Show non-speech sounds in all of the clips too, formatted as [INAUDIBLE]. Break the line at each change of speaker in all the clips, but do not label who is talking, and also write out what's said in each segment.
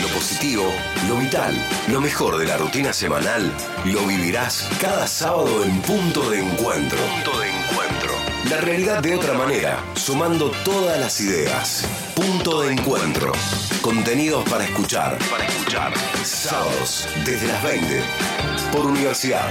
Lo positivo, lo vital, lo mejor de la rutina semanal, lo vivirás cada sábado en Punto de Encuentro. Punto de Encuentro. La realidad de otra manera, sumando todas las ideas. Punto de Encuentro. Contenidos para escuchar. Para escuchar. Sábados, desde las 20. Por Universidad.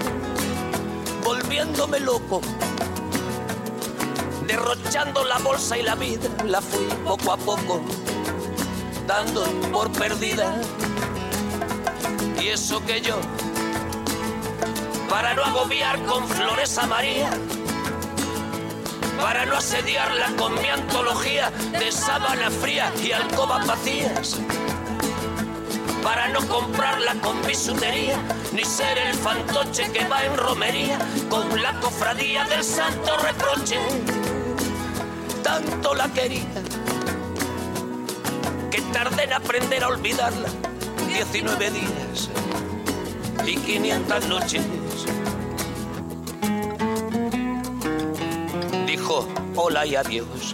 volviéndome loco, derrochando la bolsa y la vida, la fui poco a poco dando por perdida. Y eso que yo, para no agobiar con flores a María, para no asediarla con mi antología de sábana fría y alcobas vacías, para no comprarla con bisutería, ni ser el fantoche que va en romería con la cofradía del santo reproche. Tanto la quería que tardé en aprender a olvidarla 19 días y 500 noches. dijo hola y adiós.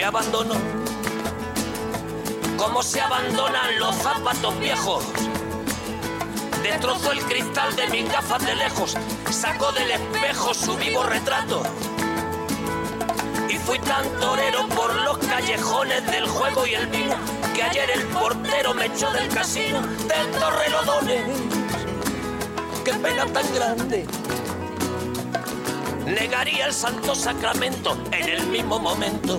Me abandonó como se abandonan los zapatos viejos. Destrozó el cristal de mis gafas de lejos, sacó del espejo su vivo retrato. Y fui tan torero por los callejones del juego y el vino que ayer el portero me echó del casino del Torrelodones qué pena tan grande. Negaría el santo sacramento en el mismo momento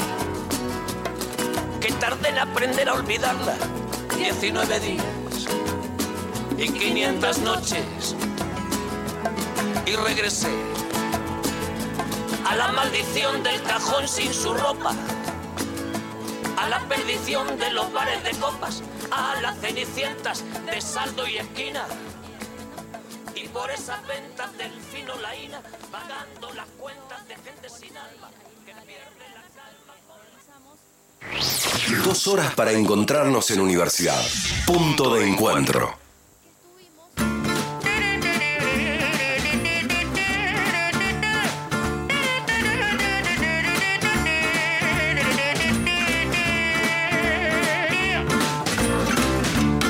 que tardé en aprender a olvidarla 19 días y 500 noches y regresé a la maldición del cajón sin su ropa a la perdición de los bares de copas, a las cenicientas de saldo y esquina. Y por esas ventas del fino laína, pagando las cuentas de gente sin alma.
Dos horas para encontrarnos en universidad. Punto de encuentro.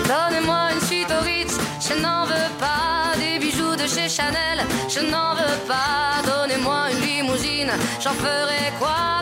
Donnez-moi une suite au je n'en veux pas des bijoux de chez Chanel, je n'en veux pas. Donnez-moi une limousine, j'en ferai quoi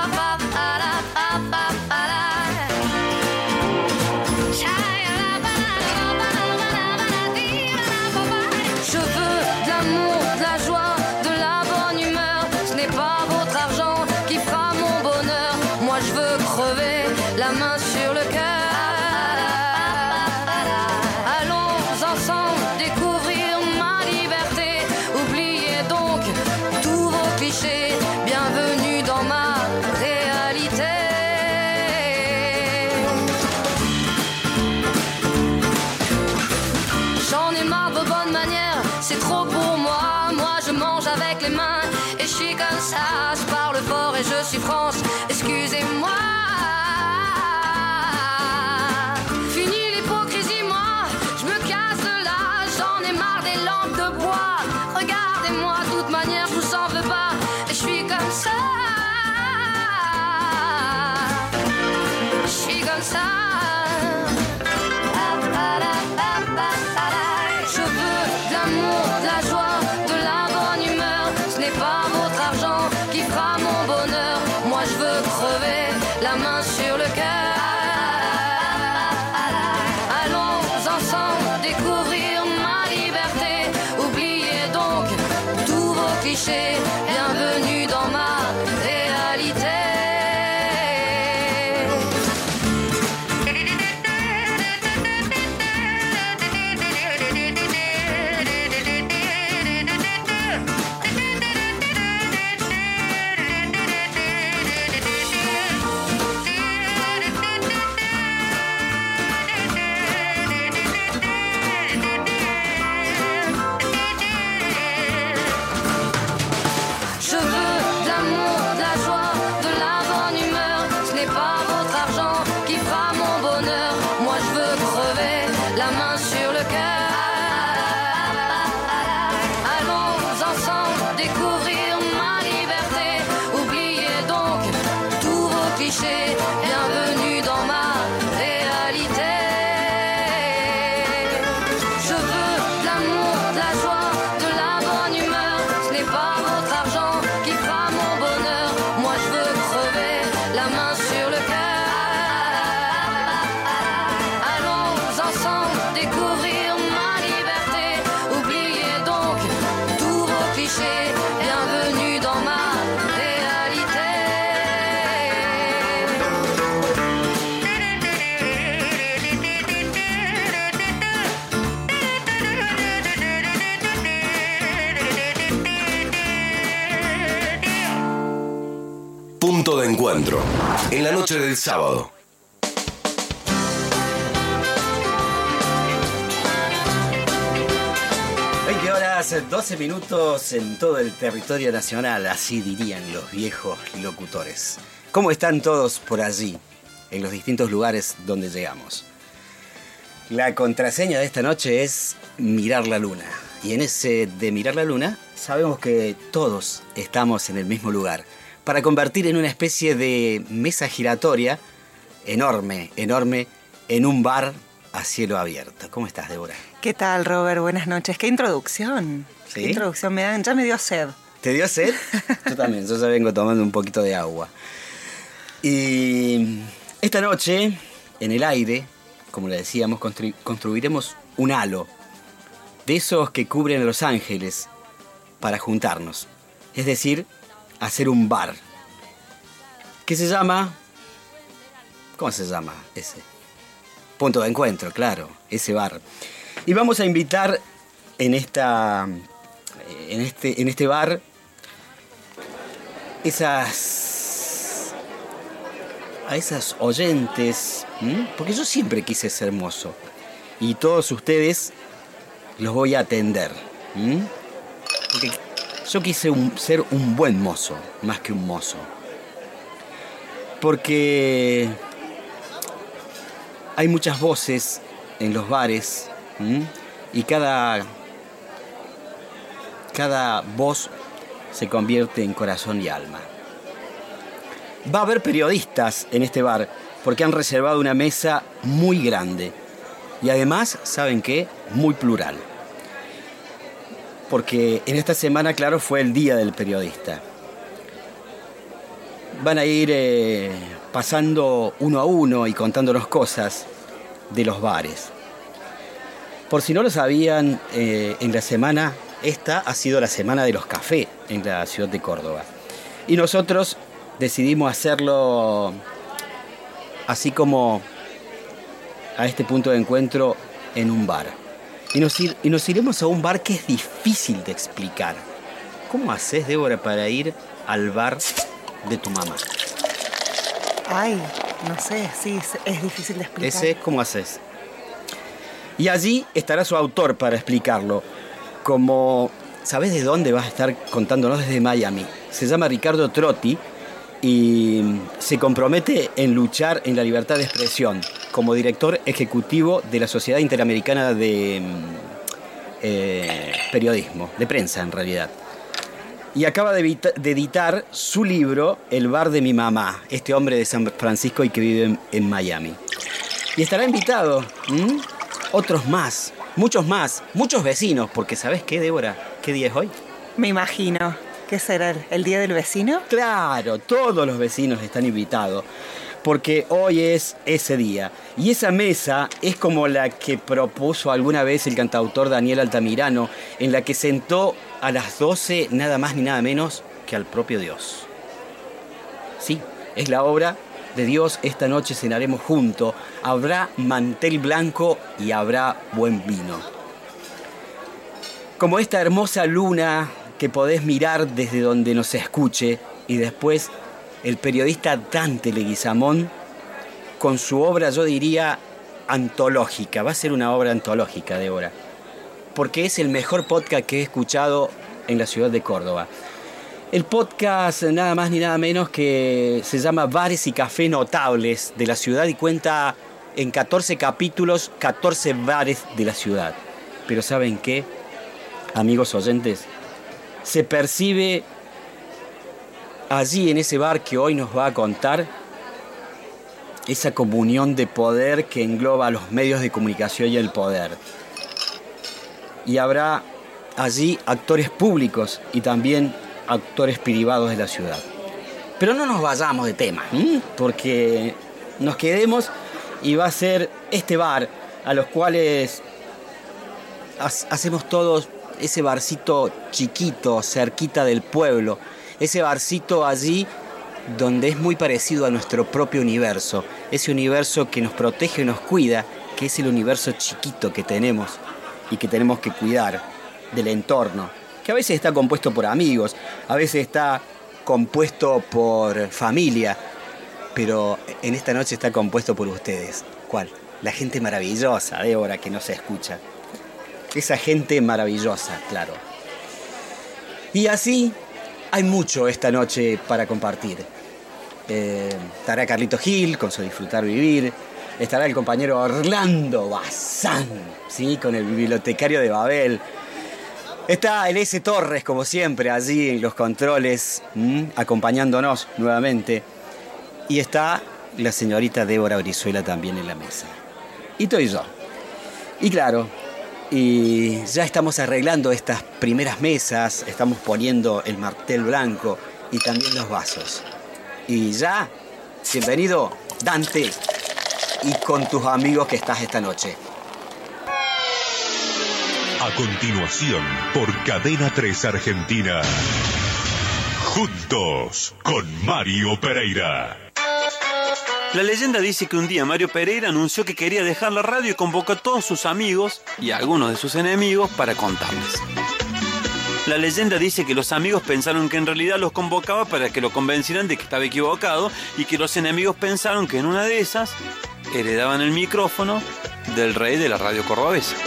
del sábado.
horas 12 minutos en todo el territorio nacional, así dirían los viejos locutores. ¿Cómo están todos por allí, en los distintos lugares donde llegamos? La contraseña de esta noche es mirar la luna. Y en ese de mirar la luna sabemos que todos estamos en el mismo lugar para convertir en una especie de mesa giratoria enorme, enorme, en un bar a cielo abierto. ¿Cómo estás, Débora?
¿Qué tal, Robert? Buenas noches. ¿Qué introducción?
¿Sí?
¿Qué introducción me dan? Ya me dio sed.
¿Te dio sed? [LAUGHS] Yo también, yo ya vengo tomando un poquito de agua. Y esta noche, en el aire, como le decíamos, constru- construiremos un halo de esos que cubren a Los Ángeles para juntarnos. Es decir, hacer un bar. Que se llama... ¿Cómo se llama ese? Punto de encuentro, claro, ese bar. Y vamos a invitar en esta. en este, en este bar. esas. a esas oyentes. Porque yo siempre quise ser mozo. y todos ustedes los voy a atender. Porque yo quise ser un buen mozo, más que un mozo. Porque hay muchas voces en los bares y cada, cada voz se convierte en corazón y alma. Va a haber periodistas en este bar porque han reservado una mesa muy grande y además, ¿saben qué? Muy plural. Porque en esta semana, claro, fue el Día del Periodista. Van a ir eh, pasando uno a uno y contándonos cosas de los bares. Por si no lo sabían, eh, en la semana, esta ha sido la semana de los cafés en la ciudad de Córdoba. Y nosotros decidimos hacerlo así como a este punto de encuentro en un bar. Y nos, ir- y nos iremos a un bar que es difícil de explicar. ¿Cómo haces, Débora, para ir al bar de tu mamá?
Ay, no sé, sí, es, es difícil de explicar.
Ese es cómo haces. Y allí estará su autor para explicarlo. Como, ¿sabes de dónde vas a estar contándonos desde Miami? Se llama Ricardo Trotti y se compromete en luchar en la libertad de expresión como director ejecutivo de la Sociedad Interamericana de mm, eh, Periodismo, de prensa en realidad. Y acaba de, editar su libro El bar de mi mamá, este hombre de San Francisco y que vive en, en Miami. Y estará invitado, ¿m? otros más, muchos más, muchos vecinos, porque ¿sabes qué, Débora? ¿Qué día es hoy?
Me imagino. ¿Qué será? ¿El día del vecino?
Claro, todos los vecinos están invitados, porque hoy es ese día. Y esa mesa es como la que propuso alguna vez el cantautor Daniel Altamirano, en la que sentó a las 12 nada más ni nada menos que al propio Dios. Sí, es la obra de Dios, esta noche cenaremos juntos, habrá mantel blanco y habrá buen vino. Como esta hermosa luna que podés mirar desde donde nos escuche y después el periodista Dante Leguizamón con su obra, yo diría, antológica. Va a ser una obra antológica, Débora. Porque es el mejor podcast que he escuchado en la ciudad de Córdoba. El podcast nada más ni nada menos que se llama Bares y Café Notables de la ciudad y cuenta en 14 capítulos 14 bares de la ciudad. Pero ¿saben qué? Amigos oyentes, se percibe allí en ese bar que hoy nos va a contar esa comunión de poder que engloba a los medios de comunicación y el poder. Y habrá allí actores públicos y también actores privados de la ciudad. Pero no nos vayamos de tema, porque nos quedemos y va a ser este bar a los cuales ha- hacemos todos ese barcito chiquito, cerquita del pueblo, ese barcito allí donde es muy parecido a nuestro propio universo, ese universo que nos protege y nos cuida, que es el universo chiquito que tenemos y que tenemos que cuidar del entorno, que a veces está compuesto por amigos, a veces está compuesto por familia, pero en esta noche está compuesto por ustedes. ¿Cuál? La gente maravillosa, Débora, que no se escucha. Esa gente maravillosa, claro. Y así hay mucho esta noche para compartir. Eh, estará Carlito Gil con su Disfrutar Vivir. Estará el compañero Orlando Bazán, ¿sí? con el bibliotecario de Babel. Está el S. Torres, como siempre, allí en los controles, acompañándonos nuevamente. Y está la señorita Débora Brizuela también en la mesa. Y estoy yo. Y claro, y ya estamos arreglando estas primeras mesas, estamos poniendo el martel blanco y también los vasos. Y ya, bienvenido, Dante, y con tus amigos que estás esta noche.
A continuación, por Cadena 3 Argentina. Juntos con Mario Pereira.
La leyenda dice que un día Mario Pereira anunció que quería dejar la radio y convocó a todos sus amigos y a algunos de sus enemigos para contarles. La leyenda dice que los amigos pensaron que en realidad los convocaba para que lo convencieran de que estaba equivocado y que los enemigos pensaron que en una de esas heredaban el micrófono del rey de la radio cordobesa.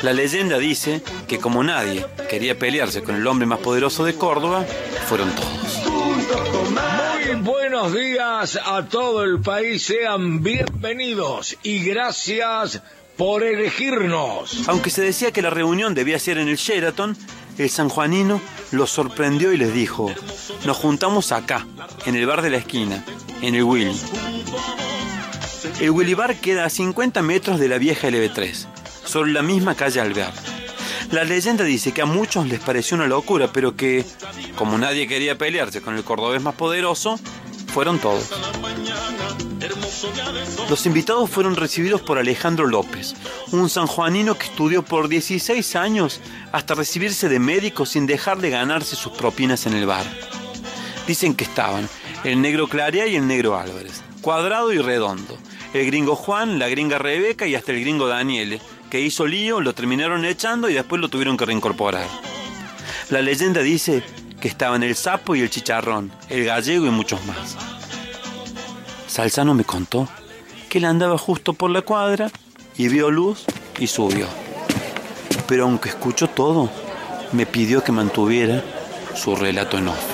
La leyenda dice que como nadie quería pelearse con el hombre más poderoso de Córdoba, fueron todos.
Buenos días a todo el país, sean bienvenidos y gracias por elegirnos.
Aunque se decía que la reunión debía ser en el Sheraton, el sanjuanino los sorprendió y les dijo, nos juntamos acá, en el bar de la esquina, en el Willy. El Willy Bar queda a 50 metros de la vieja LB3, sobre la misma calle Alvear. La leyenda dice que a muchos les pareció una locura, pero que, como nadie quería pelearse con el cordobés más poderoso, fueron todos. Los invitados fueron recibidos por Alejandro López, un sanjuanino que estudió por 16 años hasta recibirse de médico sin dejar de ganarse sus propinas en el bar. Dicen que estaban el negro Clarea y el negro Álvarez, cuadrado y redondo, el gringo Juan, la gringa Rebeca y hasta el gringo Daniele, que hizo lío, lo terminaron echando y después lo tuvieron que reincorporar. La leyenda dice que estaban el sapo y el chicharrón, el gallego y muchos más. Salzano me contó que él andaba justo por la cuadra y vio luz y subió. Pero aunque escuchó todo, me pidió que mantuviera su relato en off.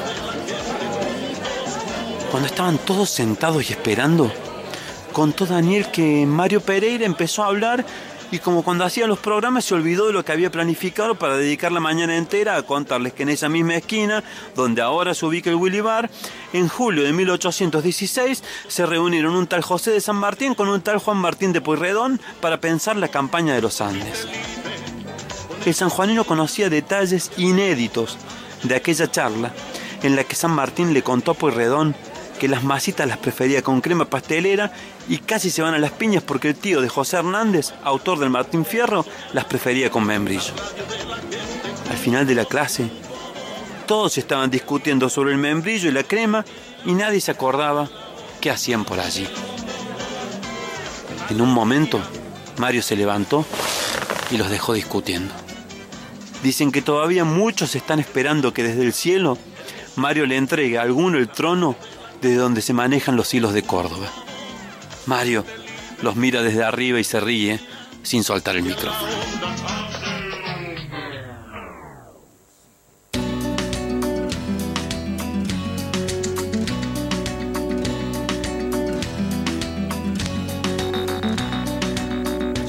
Cuando estaban todos sentados y esperando, contó Daniel que Mario Pereira empezó a hablar y como cuando hacía los programas se olvidó de lo que había planificado para dedicar la mañana entera a contarles que en esa misma esquina, donde ahora se ubica el Willy Bar, en julio de 1816 se reunieron un tal José de San Martín con un tal Juan Martín de Pueyrredón para pensar la campaña de los Andes. El sanjuanino conocía detalles inéditos de aquella charla en la que San Martín le contó a Pueyrredón que las masitas las prefería con crema pastelera y casi se van a las piñas porque el tío de José Hernández, autor del Martín Fierro, las prefería con membrillo. Al final de la clase, todos estaban discutiendo sobre el membrillo y la crema y nadie se acordaba qué hacían por allí. En un momento, Mario se levantó y los dejó discutiendo. Dicen que todavía muchos están esperando que desde el cielo Mario le entregue a alguno el trono desde donde se manejan los hilos de Córdoba. Mario los mira desde arriba y se ríe sin soltar el micrófono.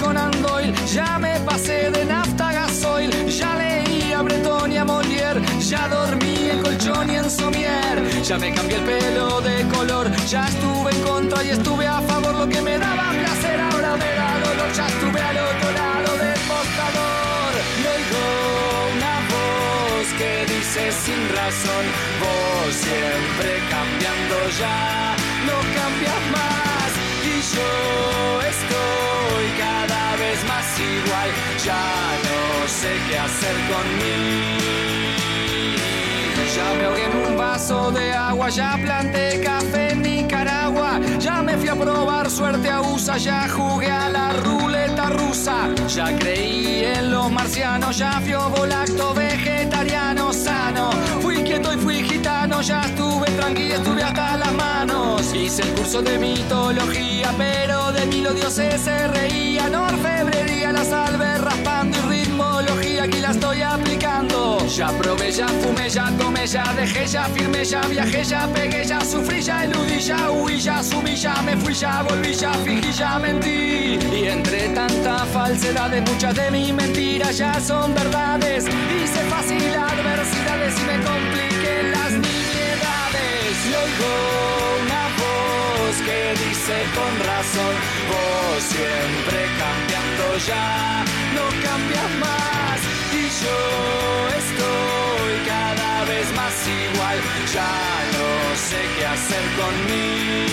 Conan Doyle, ya me pasé de nafta gasoil, ya leí a Breton y a Molière, ya dormí en colchón y en somier, ya me cambié el pelo de color, ya estuve en contra y estuve a favor, lo que me daba placer ahora me da dolor, ya estuve al otro lado del mostrador, y oigo una voz que dice sin razón, vos siempre cambiando ya, no cambias más, y yo estoy cada ya no sé qué hacer conmigo. Ya me ahogué en un vaso de agua, ya planté café en Nicaragua, ya me fui a probar suerte a USA, ya jugué a la ruleta rusa, ya creí en los marcianos, ya fui volacto vegetariano sano, fui quieto y fui gitano, ya estuve tranquilo, estuve hasta las manos, hice el curso de mitología, pero de mí los dioses se reían, orfebrería, la salve raspando y ritmología, aquí la estoy aplicando, ya probé, ya fumé, ya tomé, ya dejé, ya firmé, ya viajé, ya pegué, ya sufrí, ya eludí, ya huí, ya asumí, ya me fui, ya volví, ya fingí, ya mentí. Y entre tanta falsedad, muchas de mis mentiras ya son verdades. Hice fácil adversidades y me compliqué las oigo una voz que dice con razón, vos siempre cambiando ya, no cambias más. Y yo estoy cada vez más igual, ya no sé qué hacer conmigo.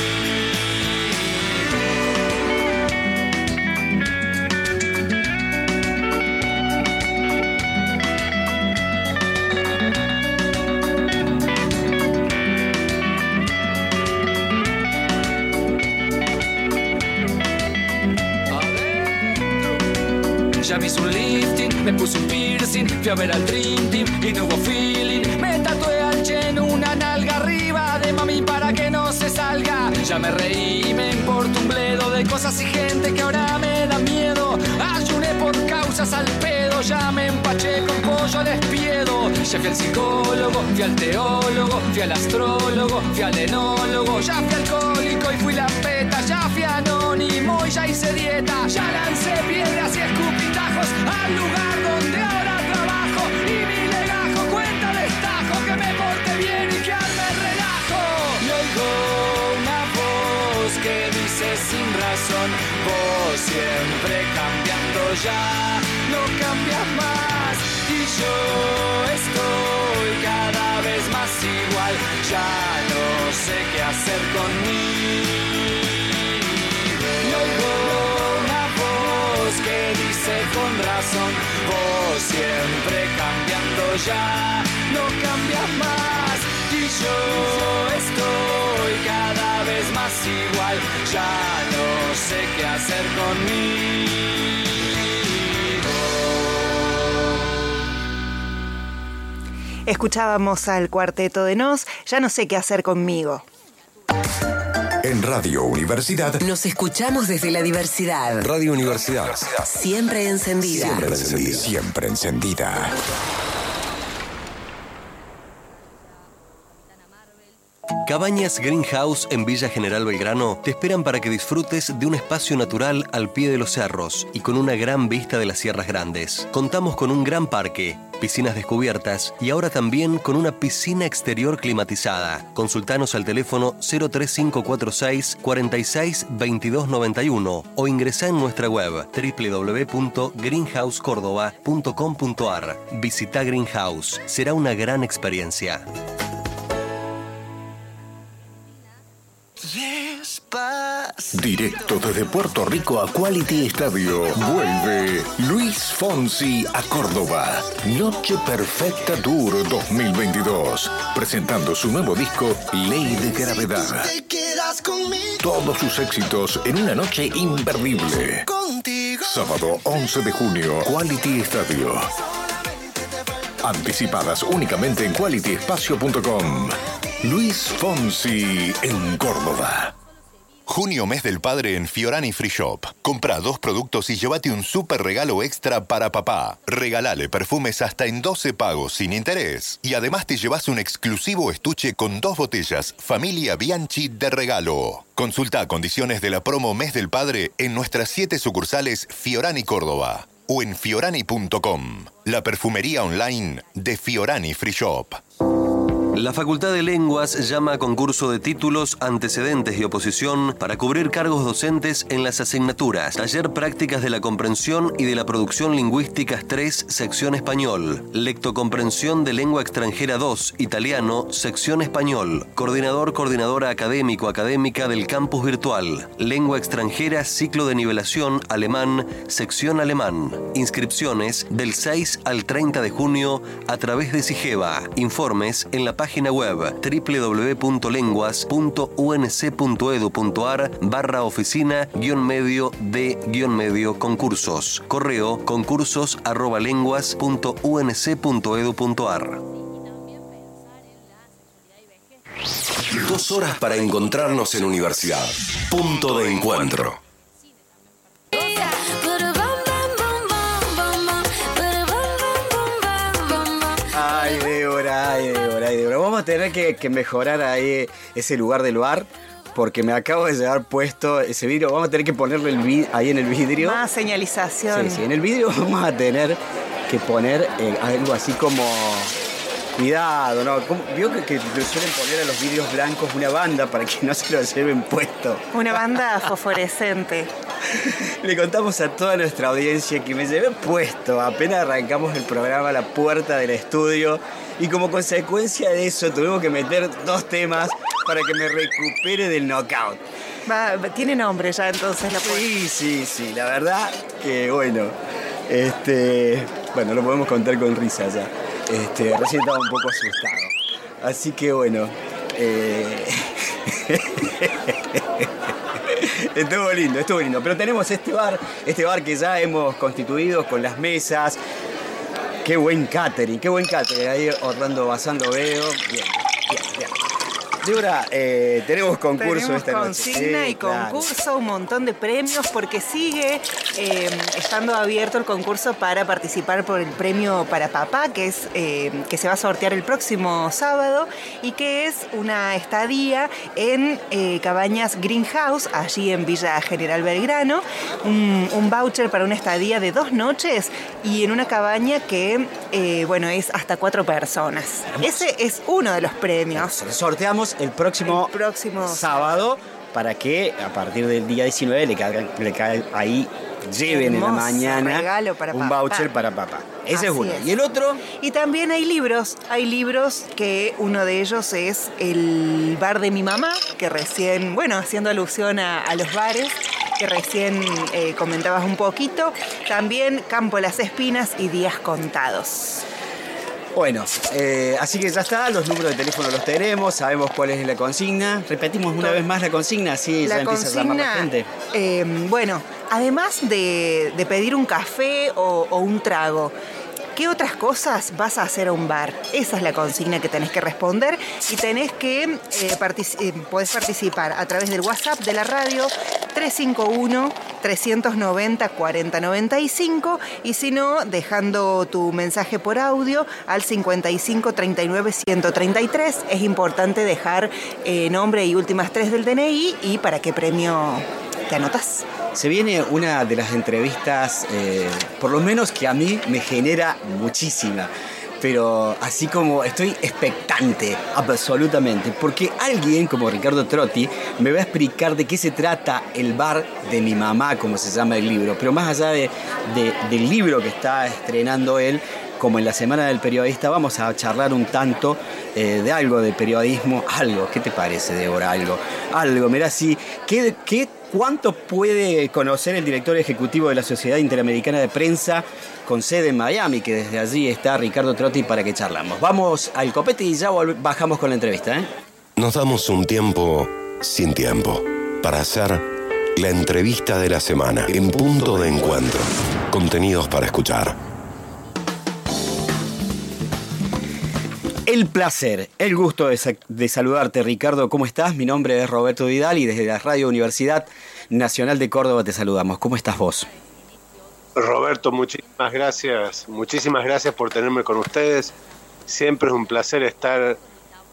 Ya me hizo lifting, me puse un piercing, fui a ver al Dream Team y no hubo feeling. Me tatué al Chen una nalga arriba de mami para que no se salga. Ya me reí, me importa un bledo de cosas y gente que ahora me da miedo. Ayuné por causas al pedo, ya me empaché con pollo al espiedo. Ya fui al psicólogo, fui al teólogo, fui al astrólogo, fui al enólogo, ya fui alcohólico y fui la peta, ya fui anónimo y ya hice dieta, ya lancé piedras y al lugar donde ahora trabajo y mi legajo cuenta destajo que me porte bien y que arme el relajo. Y oigo una voz que dice sin razón, vos siempre cambiando ya, no cambias más y yo estoy cada vez más igual, ya no sé qué hacer conmigo. Siempre cambiando ya, no cambias más. Y yo estoy cada vez más igual, ya no sé qué hacer conmigo.
Escuchábamos al cuarteto de Nos, ya no sé qué hacer conmigo.
En Radio Universidad.
Nos escuchamos desde la diversidad.
Radio Universidad.
Siempre encendida.
Siempre encendida. Siempre encendida.
Cabañas Greenhouse en Villa General Belgrano te esperan para que disfrutes de un espacio natural al pie de los cerros y con una gran vista de las sierras grandes. Contamos con un gran parque, piscinas descubiertas y ahora también con una piscina exterior climatizada. Consultanos al teléfono 03546 46 2291 o ingresá en nuestra web www.greenhousecordoba.com.ar. Visita Greenhouse, será una gran experiencia.
Directo desde Puerto Rico a Quality Estadio. Vuelve Luis Fonsi a Córdoba. Noche Perfecta Tour 2022. Presentando su nuevo disco Ley de Gravedad. Todos sus éxitos en una noche imperdible. Sábado 11 de junio, Quality Estadio. Anticipadas únicamente en qualityespacio.com. Luis Fonsi en Córdoba.
Junio mes del padre en Fiorani Free Shop. Compra dos productos y llévate un super regalo extra para papá. Regalale perfumes hasta en 12 pagos sin interés. Y además te llevas un exclusivo estuche con dos botellas Familia Bianchi de regalo. Consulta condiciones de la promo mes del padre en nuestras siete sucursales Fiorani Córdoba o en fiorani.com. La perfumería online de Fiorani Free Shop.
La Facultad de Lenguas llama a concurso de títulos, antecedentes y oposición para cubrir cargos docentes en las asignaturas. Taller Prácticas de la Comprensión y de la Producción Lingüísticas 3, sección español. Lectocomprensión de Lengua Extranjera 2, italiano, sección español. Coordinador, coordinadora académico, académica del campus virtual. Lengua extranjera, ciclo de nivelación, alemán, sección alemán. Inscripciones del 6 al 30 de junio a través de Sigeva. Informes en la página web www.lenguas.unc.edu.ar barra oficina guion medio de guion medio concursos. Correo concursos arroba lenguas.unc.edu.ar
Dos horas para encontrarnos en universidad. Punto de encuentro.
Ay, Débora, ay, Débora, Vamos a tener que, que mejorar ahí ese lugar del bar. Porque me acabo de llevar puesto ese vidrio. Vamos a tener que ponerle el vi- ahí en el vidrio.
Más señalización.
Sí, sí, en el vidrio [LAUGHS] vamos a tener que poner eh, algo así como. Cuidado, ¿no? ¿Cómo- Vio que, que le suelen poner a los vidrios blancos una banda para que no se lo lleven puesto.
Una banda fosforescente. [LAUGHS]
Le contamos a toda nuestra audiencia que me llevé puesto apenas arrancamos el programa a la puerta del estudio y como consecuencia de eso tuvimos que meter dos temas para que me recupere del knockout.
Va, tiene nombre ya entonces la
Sí, sí, sí, la verdad que bueno, este, bueno, lo podemos contar con risa ya. Este, recién estaba un poco asustado. Así que bueno, eh, [LAUGHS] estuvo lindo, estuvo lindo. Pero tenemos este bar, este bar que ya hemos constituido con las mesas. Qué buen catering, qué buen catering. Ahí Orlando Basando veo. Bien. Débora, eh, tenemos concurso
Tenemos
esta noche.
consigna
Sí,
y
claro.
concurso, un montón de premios, porque sigue eh, estando abierto el concurso para participar por el premio para papá, que es eh, que se va a sortear el próximo sábado y que es una estadía en eh, Cabañas Greenhouse, allí en Villa General Belgrano, un, un voucher para una estadía de dos noches y en una cabaña que, bueno, es hasta cuatro personas. Ese es uno de los premios.
Sorteamos el próximo,
próximo
sábado para que a partir del día 19 le caigan, le caigan ahí, lleven en la mañana
regalo para
un
papá.
voucher para papá. Ese
Así
es uno.
es.
Y el otro,
Y también hay libros, hay libros que uno de ellos es El bar de mi mamá, que recién, bueno, haciendo alusión a, a los bares, que recién eh, comentabas un poquito. También Campo Las Espinas y Días Contados.
Bueno, eh, así que ya está, los números de teléfono los tenemos, sabemos cuál es la consigna. Repetimos una vez más la consigna, así ya
La
empieza a llamar la
consigna,
gente.
eh, bueno, además de, de pedir un café o, o un trago, ¿qué otras cosas vas a hacer a un bar? Esa es la consigna que tenés que responder y tenés que, eh, eh, participar a través del WhatsApp de la radio 351-390-4095 y si no, dejando tu mensaje por audio al 55 39 133. Es importante dejar eh, nombre y últimas tres del DNI y para qué premio te anotas.
Se viene una de las entrevistas, eh, por lo menos que a mí me genera muchísima. Pero así como estoy expectante, absolutamente, porque alguien como Ricardo Trotti me va a explicar de qué se trata el bar de mi mamá, como se llama el libro. Pero más allá de- de- del libro que está estrenando él, como en la Semana del Periodista, vamos a charlar un tanto eh, de algo de periodismo. Algo, ¿qué te parece, Débora? Algo, algo, mirá, sí. ¿Qué, qué, ¿Cuánto puede conocer el director ejecutivo de la Sociedad Interamericana de Prensa con sede en Miami? Que desde allí está Ricardo Trotti para que charlamos. Vamos al copete y ya bajamos con la entrevista, ¿eh?
Nos damos un tiempo sin tiempo para hacer la entrevista de la semana en punto de encuentro. Contenidos para escuchar.
El placer, el gusto de, de saludarte, Ricardo. ¿Cómo estás? Mi nombre es Roberto Vidal y desde la Radio Universidad Nacional de Córdoba te saludamos. ¿Cómo estás vos?
Roberto, muchísimas gracias. Muchísimas gracias por tenerme con ustedes. Siempre es un placer estar,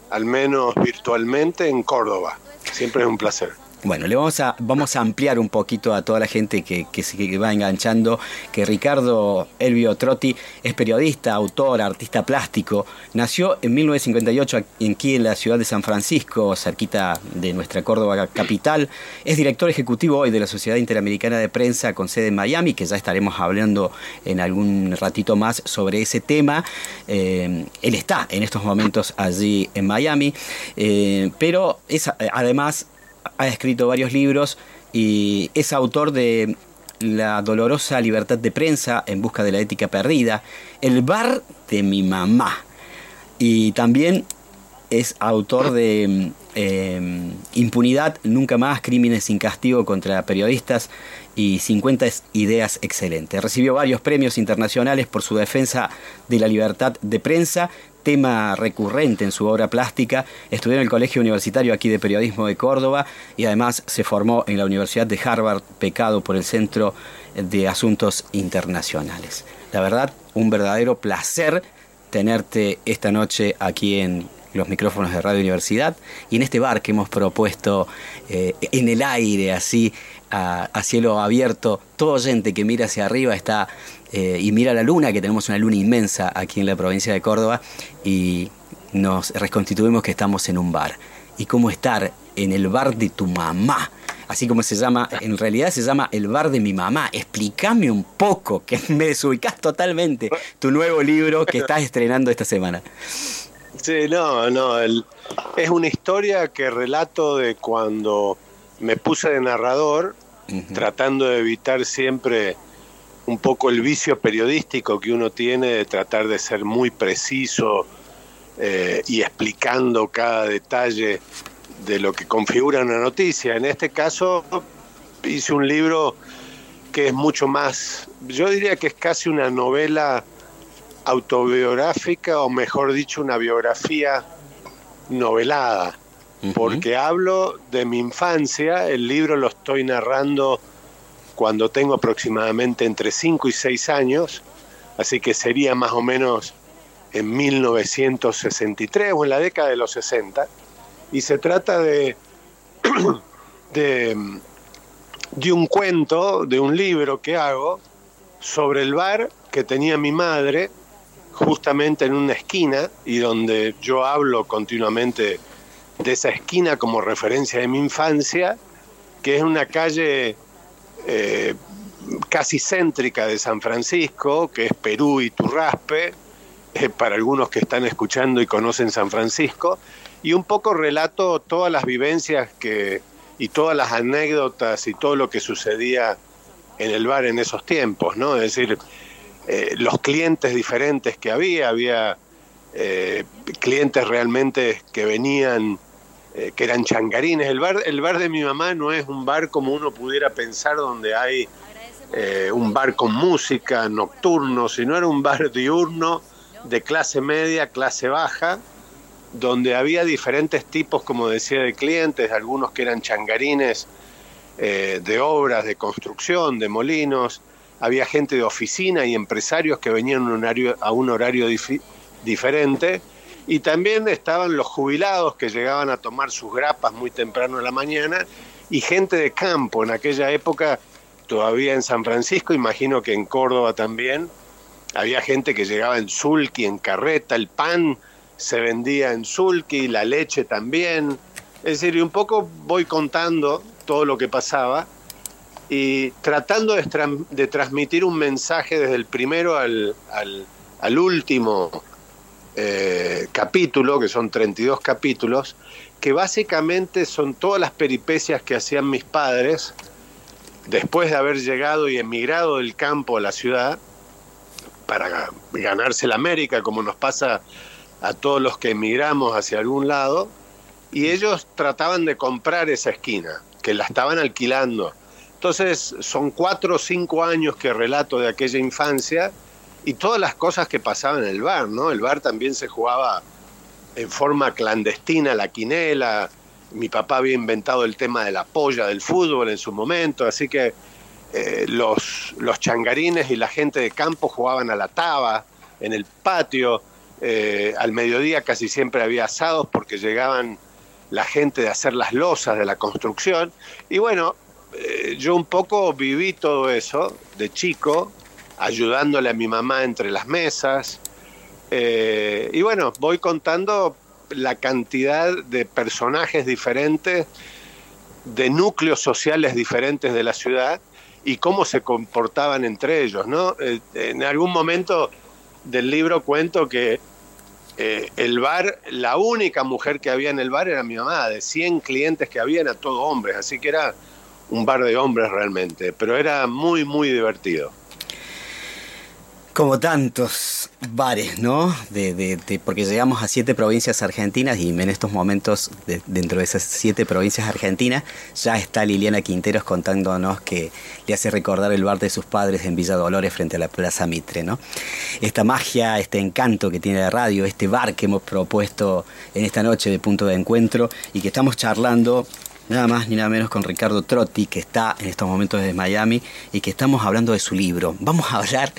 al menos virtualmente, en Córdoba. Siempre es un placer.
Bueno, le vamos a, vamos a ampliar un poquito a toda la gente que, que se va enganchando que Ricardo Elvio Trotti es periodista, autor, artista plástico. Nació en 1958 aquí en la ciudad de San Francisco, cerquita de nuestra Córdoba capital. Es director ejecutivo hoy de la Sociedad Interamericana de Prensa con sede en Miami, que ya estaremos hablando en algún ratito más sobre ese tema. Eh, él está en estos momentos allí en Miami, eh, pero es eh, además ha escrito varios libros y es autor de La dolorosa libertad de prensa en busca de la ética perdida, El bar de mi mamá. Y también es autor de eh, Impunidad, Nunca más, Crímenes sin castigo contra periodistas y 50 ideas excelentes. Recibió varios premios internacionales por su defensa de la libertad de prensa, tema recurrente en su obra plástica. Estudió en el Colegio Universitario aquí de Periodismo de Córdoba y además se formó en la Universidad de Harvard, pecado por el Centro de Asuntos Internacionales. La verdad, un verdadero placer tenerte esta noche aquí en los micrófonos de Radio Universidad y en este bar que hemos propuesto eh, en el aire, así a, cielo abierto. Todo oyente que mira hacia arriba está eh, y mira la luna, que tenemos una luna inmensa aquí en la provincia de Córdoba y nos reconstituimos que estamos en un bar. Y cómo estar en el bar de tu mamá. Así como se llama, en realidad se llama El bar de mi mamá. Explícame un poco, que [LAUGHS] me desubicás totalmente tu nuevo libro que estás estrenando esta semana.
Sí, no, no, el, es una historia que relato de cuando me puse de narrador, tratando de evitar siempre un poco el vicio periodístico que uno tiene de tratar de ser muy preciso eh, y explicando cada detalle de lo que configura una noticia. En este caso, hice un libro que es mucho más, yo diría que es casi una novela autobiográfica o mejor dicho una biografía novelada, porque hablo de mi infancia, el libro lo estoy narrando cuando tengo aproximadamente entre 5 y 6 años, así que sería más o menos en 1963 o en la década de los 60, y se trata [CLEARS THROAT] de, de, un cuento, de un libro que hago sobre el bar que tenía mi madre justamente en una esquina y donde yo hablo continuamente de esa esquina como referencia de mi infancia, que es una calle eh, casi céntrica de San Francisco, que es Perú y Turraspe, eh, para algunos que están escuchando y conocen San Francisco, y un poco relato todas las vivencias que, y todas las anécdotas y todo lo que sucedía en el bar en esos tiempos, ¿no? Es decir, eh, los clientes diferentes que había, había clientes realmente que venían eh, que eran changarines. El bar, el bar de mi mamá no es un bar como uno pudiera pensar donde hay eh, un bar con música nocturno, sino era un bar diurno de clase media, clase baja, donde había diferentes tipos, como decía, de clientes, algunos que eran changarines eh, de obras, de construcción, de molinos, había gente de oficina y empresarios que venían a un horario diferente y también estaban los jubilados que llegaban a tomar sus grapas muy temprano en la mañana y gente de campo en aquella época, todavía en San Francisco, imagino que en Córdoba también, había gente que llegaba en sulky, en carreta, el pan se vendía en sulky, la leche también. Es decir, y un poco voy contando todo lo que pasaba y tratando de, transmitir un mensaje desde el primero al, al, al último eh, capítulo, que son 32 capítulos, que básicamente son todas las peripecias que hacían mis padres después de haber llegado y emigrado del campo a la ciudad para ganarse la América, como nos pasa a todos los que emigramos hacia algún lado, y ellos trataban de comprar esa esquina, que la estaban alquilando. Entonces son cuatro o cinco años que relato de aquella infancia y todas las cosas que pasaban en el bar, ¿no? El bar también se jugaba en forma clandestina la quinela. Mi papá había inventado el tema de la polla del fútbol en su momento, así que eh, los, los changarines y la gente de campo jugaban a la taba en el patio. Eh, al mediodía casi siempre había asados porque llegaban la gente de hacer las losas de la construcción. Y bueno, eh, yo un poco viví todo eso de chico, ayudándole a mi mamá entre las mesas. Eh, y bueno, voy contando la cantidad de personajes diferentes, de núcleos sociales diferentes de la ciudad y cómo se comportaban entre ellos, ¿no? Eh, en algún momento del libro cuento que eh, el bar, la única mujer que había en el bar era mi mamá, de 100 clientes que habían a todos hombres, así que era un bar de hombres realmente, pero era muy, muy divertido.
Como tantos bares, ¿no? De, porque llegamos a siete provincias argentinas y en estos momentos, dentro de esas siete provincias argentinas, ya está Liliana Quinteros contándonos que le hace recordar el bar de sus padres en Villa Dolores frente a la Plaza Mitre, ¿no? Esta magia, este encanto que tiene la radio, este bar que hemos propuesto en esta noche de punto de encuentro y que estamos charlando nada más ni nada menos con Ricardo Trotti, que está en estos momentos desde Miami y que estamos hablando de su libro. Vamos a hablar,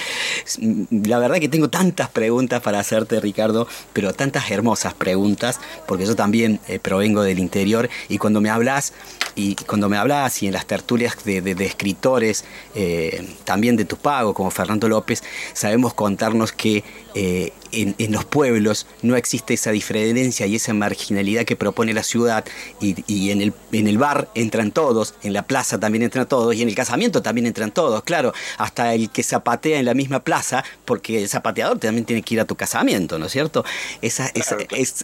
la verdad que tengo tantas preguntas para hacerte, Ricardo, pero tantas hermosas preguntas, porque yo también eh, provengo del interior y cuando me hablas, y cuando me hablas y en las tertulias de, escritores, eh, también de tu pago, como Fernando López, sabemos contarnos que eh, en, los pueblos no existe esa diferencia y esa marginalidad que propone la ciudad y, en, el, en el bar entran todos, en la plaza también entran todos y en el casamiento también entran todos, claro, hasta el que zapatea en la misma plaza, porque el zapateador también tiene que ir a tu casamiento, ¿no es cierto? Esa,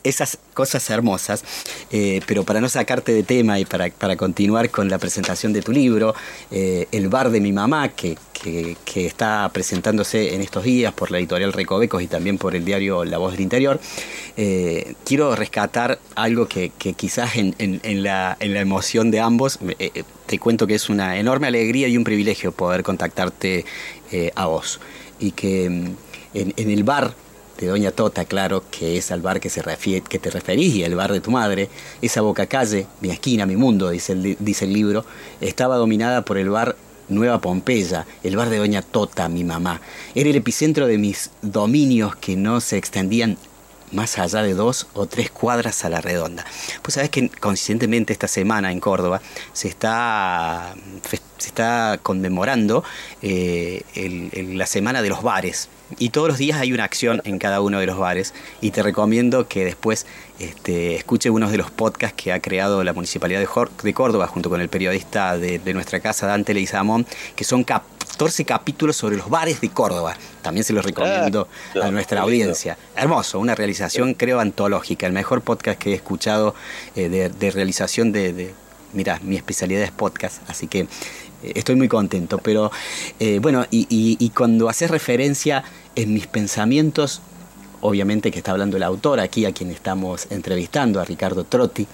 esas cosas hermosas, eh, pero para no sacarte de tema y para, para continuar con la presentación de tu libro, eh, El bar de mi mamá, que, que, está presentándose en estos días por la editorial Recovecos y también por el diario La Voz del Interior, eh, quiero rescatar algo que, quizás en, la, emoción de ambos eh, eh, te cuento que es una enorme alegría y un privilegio poder contactarte a vos. Y que mm, en, en el bar de Doña Tota, claro, que es al bar que, se refiere, que te referís y el bar de tu madre, esa boca calle, mi esquina, mi mundo, dice el, dice el libro, estaba dominada por el bar Nueva Pompeya, el bar de Doña Tota, mi mamá. Era el epicentro de mis dominios que no se extendían más allá de dos o tres cuadras a la redonda. Pues sabes que conscientemente esta semana en Córdoba se está, se está conmemorando eh, la semana de los bares. Y todos los días hay una acción en cada uno de los bares. Y te recomiendo que después este, escuche uno de los podcasts que ha creado la Municipalidad de, Córdoba junto con el periodista de, nuestra casa, Dante Leizamón, que son 14 capítulos sobre los bares de Córdoba. También se los recomiendo ah, a nuestra audiencia. Hermoso, una realización creo antológica, el mejor podcast que he escuchado eh, de, realización de, mira, mi especialidad es podcast, así que eh, estoy muy contento. Pero eh, bueno, y, cuando haces referencia en mis pensamientos, obviamente que está hablando el autor aquí, a quien estamos entrevistando, a Ricardo Trotti,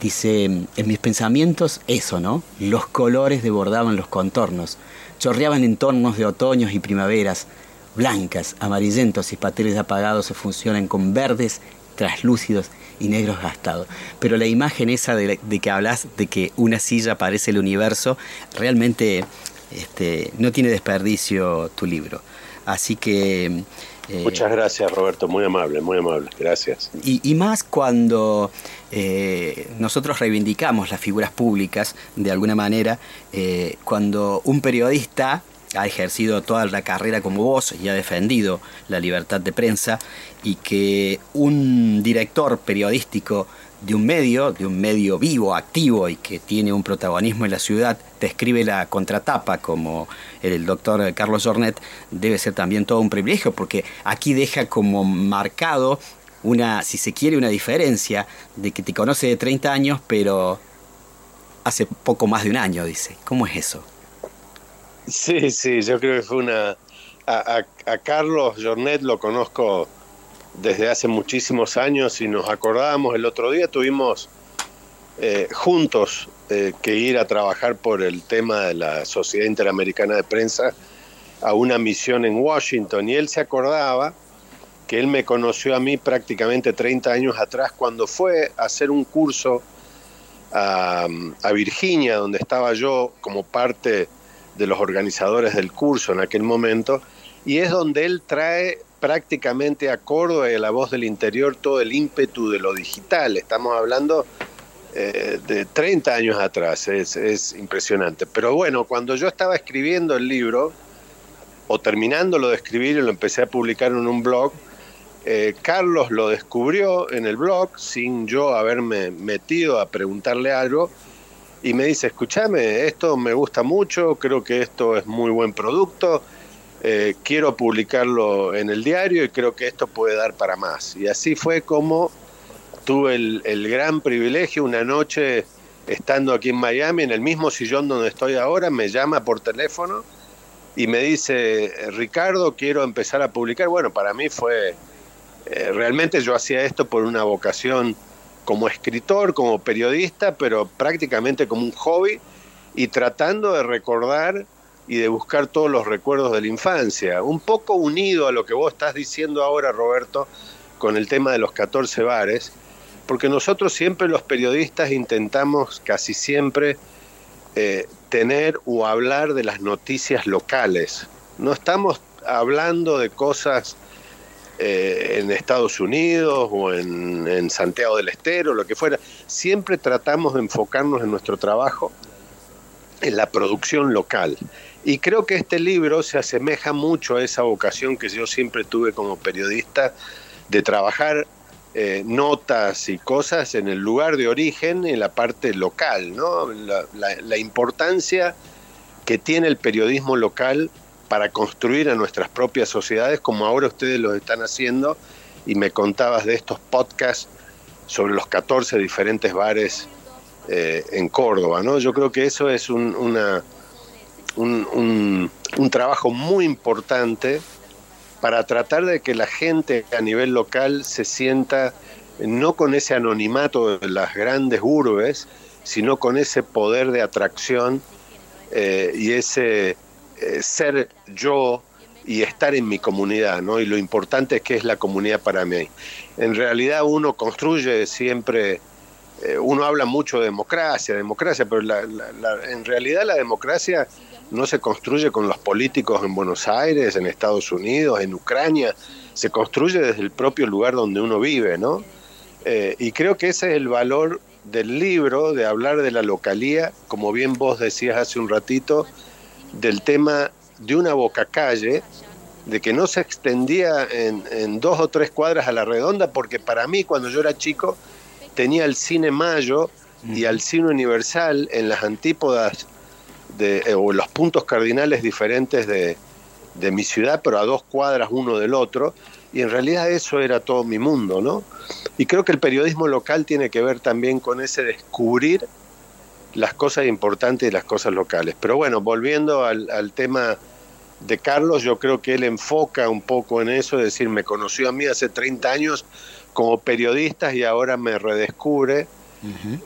dice, en mis pensamientos eso, ¿no? Los colores debordaban los contornos, chorreaban en tornos de otoños y primaveras, blancas, amarillentos y papeles apagados se funcionan con verdes, traslúcidos y negros gastados. Pero la imagen esa de, que hablas, de que una silla parece el universo, realmente este, no tiene desperdicio tu libro. Así que...
Eh, Muchas gracias Roberto, muy amable, muy amable, gracias.
Y, más cuando eh, nosotros reivindicamos las figuras públicas, de alguna manera, eh, cuando un periodista ha ejercido toda la carrera como vos y ha defendido la libertad de prensa y que un director periodístico de un medio, de un medio vivo, activo y que tiene un protagonismo en la ciudad, te escribe la contratapa como el doctor Carlos Jornet, debe ser también todo un privilegio porque aquí deja como marcado una, si se quiere, una diferencia de que te conoce de 30 años, pero hace poco más de un año, dice. ¿Cómo es eso?
Sí, sí, yo creo que fue una... A, Carlos Jornet lo conozco desde hace muchísimos años y nos acordábamos el otro día, tuvimos eh, juntos eh, que ir a trabajar por el tema de la Sociedad Interamericana de Prensa a una misión en Washington. Y él se acordaba que él me conoció a mí prácticamente 30 años atrás cuando fue a hacer un curso a, a Virginia, donde estaba yo como parte de los organizadores del curso en aquel momento, y es donde él trae prácticamente a Córdoba y a la voz del interior todo el ímpetu de lo digital. Estamos hablando eh, de 30 años atrás, es, impresionante. Pero bueno, cuando yo estaba escribiendo el libro, o terminándolo de escribir y lo empecé a publicar en un blog, eh, Carlos lo descubrió en el blog sin yo haberme metido a preguntarle algo y me dice, escúchame, esto me gusta mucho, creo que esto es muy buen producto, eh, quiero publicarlo en el diario y creo que esto puede dar para más. Y así fue como tuve el, gran privilegio una noche estando aquí en Miami, en el mismo sillón donde estoy ahora, me llama por teléfono y me dice, Ricardo, quiero empezar a publicar. Bueno, para mí fue, eh, realmente yo hacía esto por una vocación como escritor, como periodista, pero prácticamente como un hobby y tratando de recordar y de buscar todos los recuerdos de la infancia. Un poco unido a lo que vos estás diciendo ahora, Roberto, con el tema de los 14 bares, porque nosotros siempre los periodistas intentamos casi siempre eh, tener o hablar de las noticias locales. No estamos hablando de cosas eh, en Estados Unidos o en, Santiago del Estero, lo que fuera. Siempre tratamos de enfocarnos en nuestro trabajo en la producción local. Y creo que este libro se asemeja mucho a esa vocación que yo siempre tuve como periodista de trabajar eh, notas y cosas en el lugar de origen, en la parte local, ¿no? la, importancia que tiene el periodismo local para construir a nuestras propias sociedades, como ahora ustedes lo están haciendo, y me contabas de estos podcasts sobre los 14 diferentes bares eh, en Córdoba, ¿no? Yo creo que eso es un, una, un, un, trabajo muy importante para tratar de que la gente a nivel local se sienta no con ese anonimato de las grandes urbes, sino con ese poder de atracción eh, y ese eh, ser yo y estar en mi comunidad, ¿no? Y lo importante es que es la comunidad para mí. En realidad uno construye siempre, eh, uno habla mucho de democracia, democracia, pero en realidad la democracia no se construye con los políticos en Buenos Aires, en Estados Unidos, en Ucrania, se construye desde el propio lugar donde uno vive, ¿no? Eh, y creo que ese es el valor del libro, de hablar de la localía, como bien vos decías hace un ratito, del tema de una boca calle, de que no se extendía en, dos o tres cuadras a la redonda, porque para mí cuando yo era chico tenía el cine Mayo y al cine Universal en las antípodas de, eh, o los puntos cardinales diferentes de, de mi ciudad, pero a dos cuadras uno del otro, y en realidad eso era todo mi mundo, ¿no? Y creo que el periodismo local tiene que ver también con ese descubrir las cosas importantes y las cosas locales. Pero bueno, volviendo al, tema de Carlos, yo creo que él enfoca un poco en eso, es decir, me conoció a mí hace 30 años como periodista y ahora me redescubre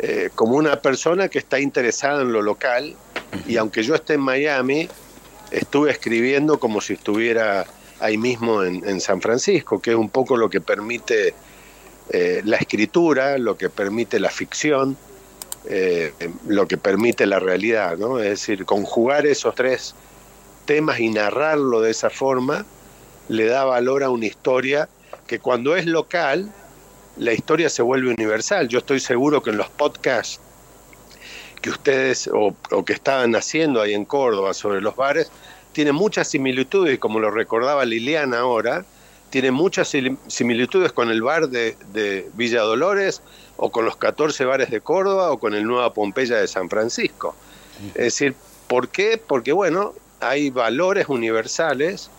eh, como una persona que está interesada en lo local y aunque yo esté en Miami, estuve escribiendo como si estuviera ahí mismo en, San Francisco, que es un poco lo que permite eh, la escritura, lo que permite la ficción, eh, lo que permite la realidad, ¿no? Es decir, conjugar esos tres temas y narrarlo de esa forma le da valor a una historia que cuando es local, la historia se vuelve universal. Yo estoy seguro que en los podcasts que ustedes o, que estaban haciendo ahí en Córdoba sobre los bares, tiene muchas similitudes, como lo recordaba Liliana ahora, tiene muchas similitudes con el bar de, de, Villa Dolores o con los 14 bares de Córdoba o con el Nueva Pompeya de San Francisco. Es decir, ¿por qué? Porque bueno, hay valores universales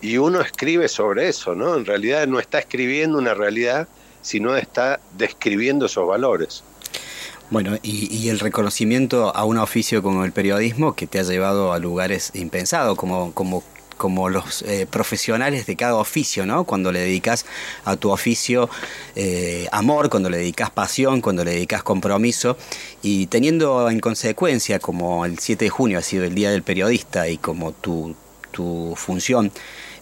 y uno escribe sobre eso, ¿no? En realidad no está escribiendo una realidad, sino está describiendo esos valores.
Bueno, y, el reconocimiento a un oficio como el periodismo que te ha llevado a lugares impensados, como, como, como los eh, profesionales de cada oficio, ¿no? Cuando le dedicas a tu oficio eh, amor, cuando le dedicas pasión, cuando le dedicas compromiso, y teniendo en consecuencia, como el 7 de junio ha sido el Día del Periodista y como tu, tu función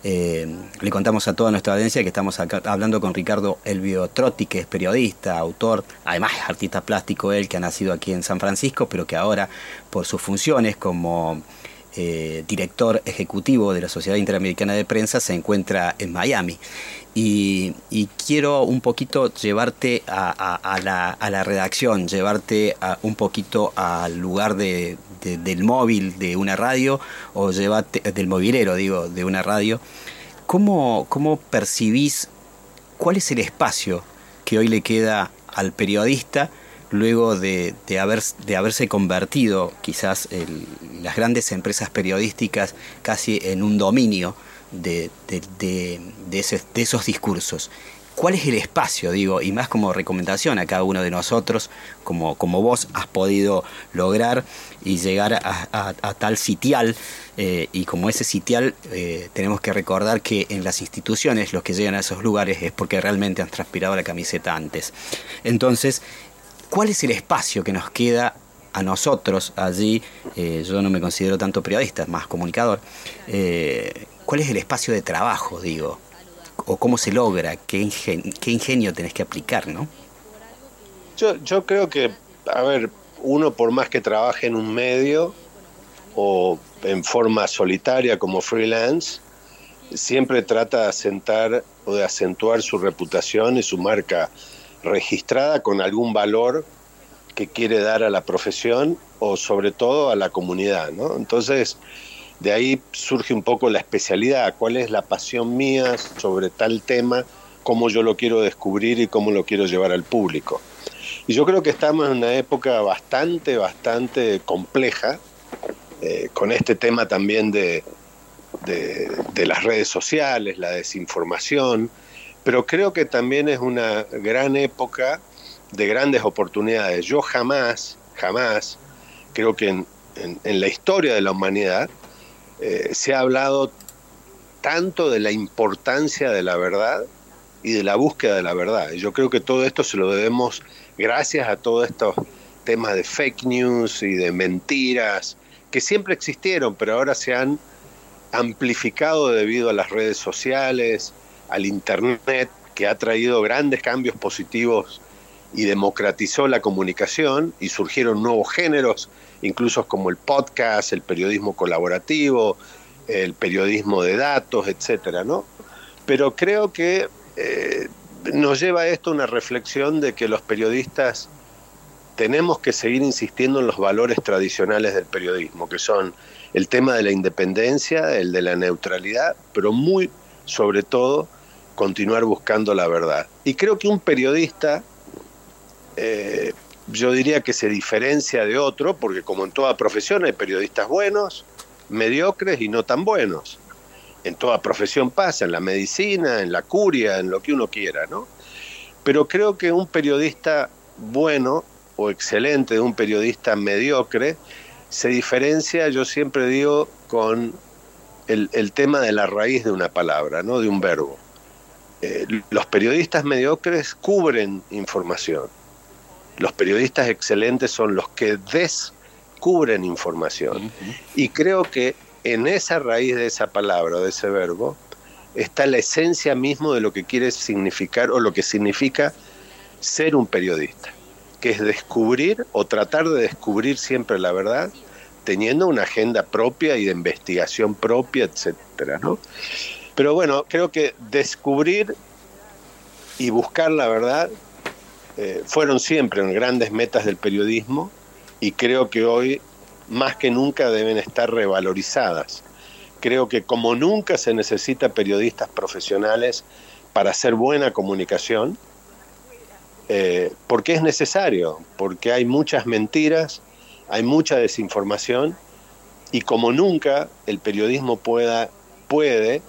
eh, le contamos a toda nuestra audiencia que estamos hablando con Ricardo Elvio Trotti, que es periodista, autor, además artista plástico él, que ha nacido aquí en San Francisco, pero que ahora, por sus funciones como eh, director ejecutivo de la Sociedad Interamericana de Prensa, se encuentra en Miami. Y, quiero un poquito llevarte a, la, redacción, llevarte un poquito al lugar de, del móvil de una radio o llevarte del movilero, digo, de una radio. ¿Cómo, ¿Cómo percibís cuál es el espacio que hoy le queda al periodista luego de, de, haber, de haberse convertido quizás las grandes empresas periodísticas casi en un dominio de, de, de esos discursos? ¿Cuál es el espacio, digo, y más como recomendación a cada uno de nosotros, como, como vos has podido lograr y llegar a, tal sitial? Eh, y como ese sitial, eh, tenemos que recordar que en las instituciones los que llegan a esos lugares es porque realmente han transpirado la camiseta antes. Entonces, ¿cuál es el espacio que nos queda a nosotros allí? Eh, yo no me considero tanto periodista, más comunicador. ¿Cuál es el espacio de trabajo, digo? O cómo se logra, qué, ingenio tenés que aplicar, ¿no?
Yo, yo creo que, a ver, uno por más que trabaje en un medio o en forma solitaria como freelance, siempre trata de asentar o de acentuar su reputación y su marca registrada con algún valor que quiere dar a la profesión o sobre todo a la comunidad, ¿no? Entonces, de ahí surge un poco la especialidad, cuál es la pasión mía sobre tal tema, cómo yo lo quiero descubrir y cómo lo quiero llevar al público. Y yo creo que estamos en una época bastante, bastante compleja, eh, con este tema también de, de, las redes sociales, la desinformación, pero creo que también es una gran época de grandes oportunidades. Yo jamás, jamás, creo que en, en la historia de la humanidad, eh, se ha hablado tanto de la importancia de la verdad y de la búsqueda de la verdad. Y yo creo que todo esto se lo debemos gracias a todos estos temas de fake news y de mentiras, que siempre existieron, pero ahora se han amplificado debido a las redes sociales, al Internet, que ha traído grandes cambios positivos y democratizó la comunicación y surgieron nuevos géneros, incluso como el podcast, el periodismo colaborativo, el periodismo de datos, etcétera, ¿no? Pero creo que eh, nos lleva a esto una reflexión de que los periodistas tenemos que seguir insistiendo en los valores tradicionales del periodismo, que son el tema de la independencia, el de la neutralidad, pero muy sobre todo continuar buscando la verdad. Y creo que un periodista, eh, yo diría que se diferencia de otro, porque como en toda profesión hay periodistas buenos, mediocres y no tan buenos. En toda profesión pasa, en la medicina, en la curia, en lo que uno quiera, ¿no? Pero creo que un periodista bueno o excelente de un periodista mediocre se diferencia, yo siempre digo, con el, tema de la raíz de una palabra, ¿no? de un verbo. Eh, los periodistas mediocres cubren información. Los periodistas excelentes son los que descubren información. Y creo que en esa raíz de esa palabra, de ese verbo, está la esencia mismo de lo que quiere significar o lo que significa ser un periodista, que es descubrir o tratar de descubrir siempre la verdad, teniendo una agenda propia y de investigación propia, etcétera, ¿no? Pero bueno, creo que descubrir y buscar la verdad eh, fueron siempre grandes metas del periodismo y creo que hoy más que nunca deben estar revalorizadas. Creo que como nunca se necesita periodistas profesionales para hacer buena comunicación, eh, porque es necesario, porque hay muchas mentiras, hay mucha desinformación y como nunca el periodismo pueda, puede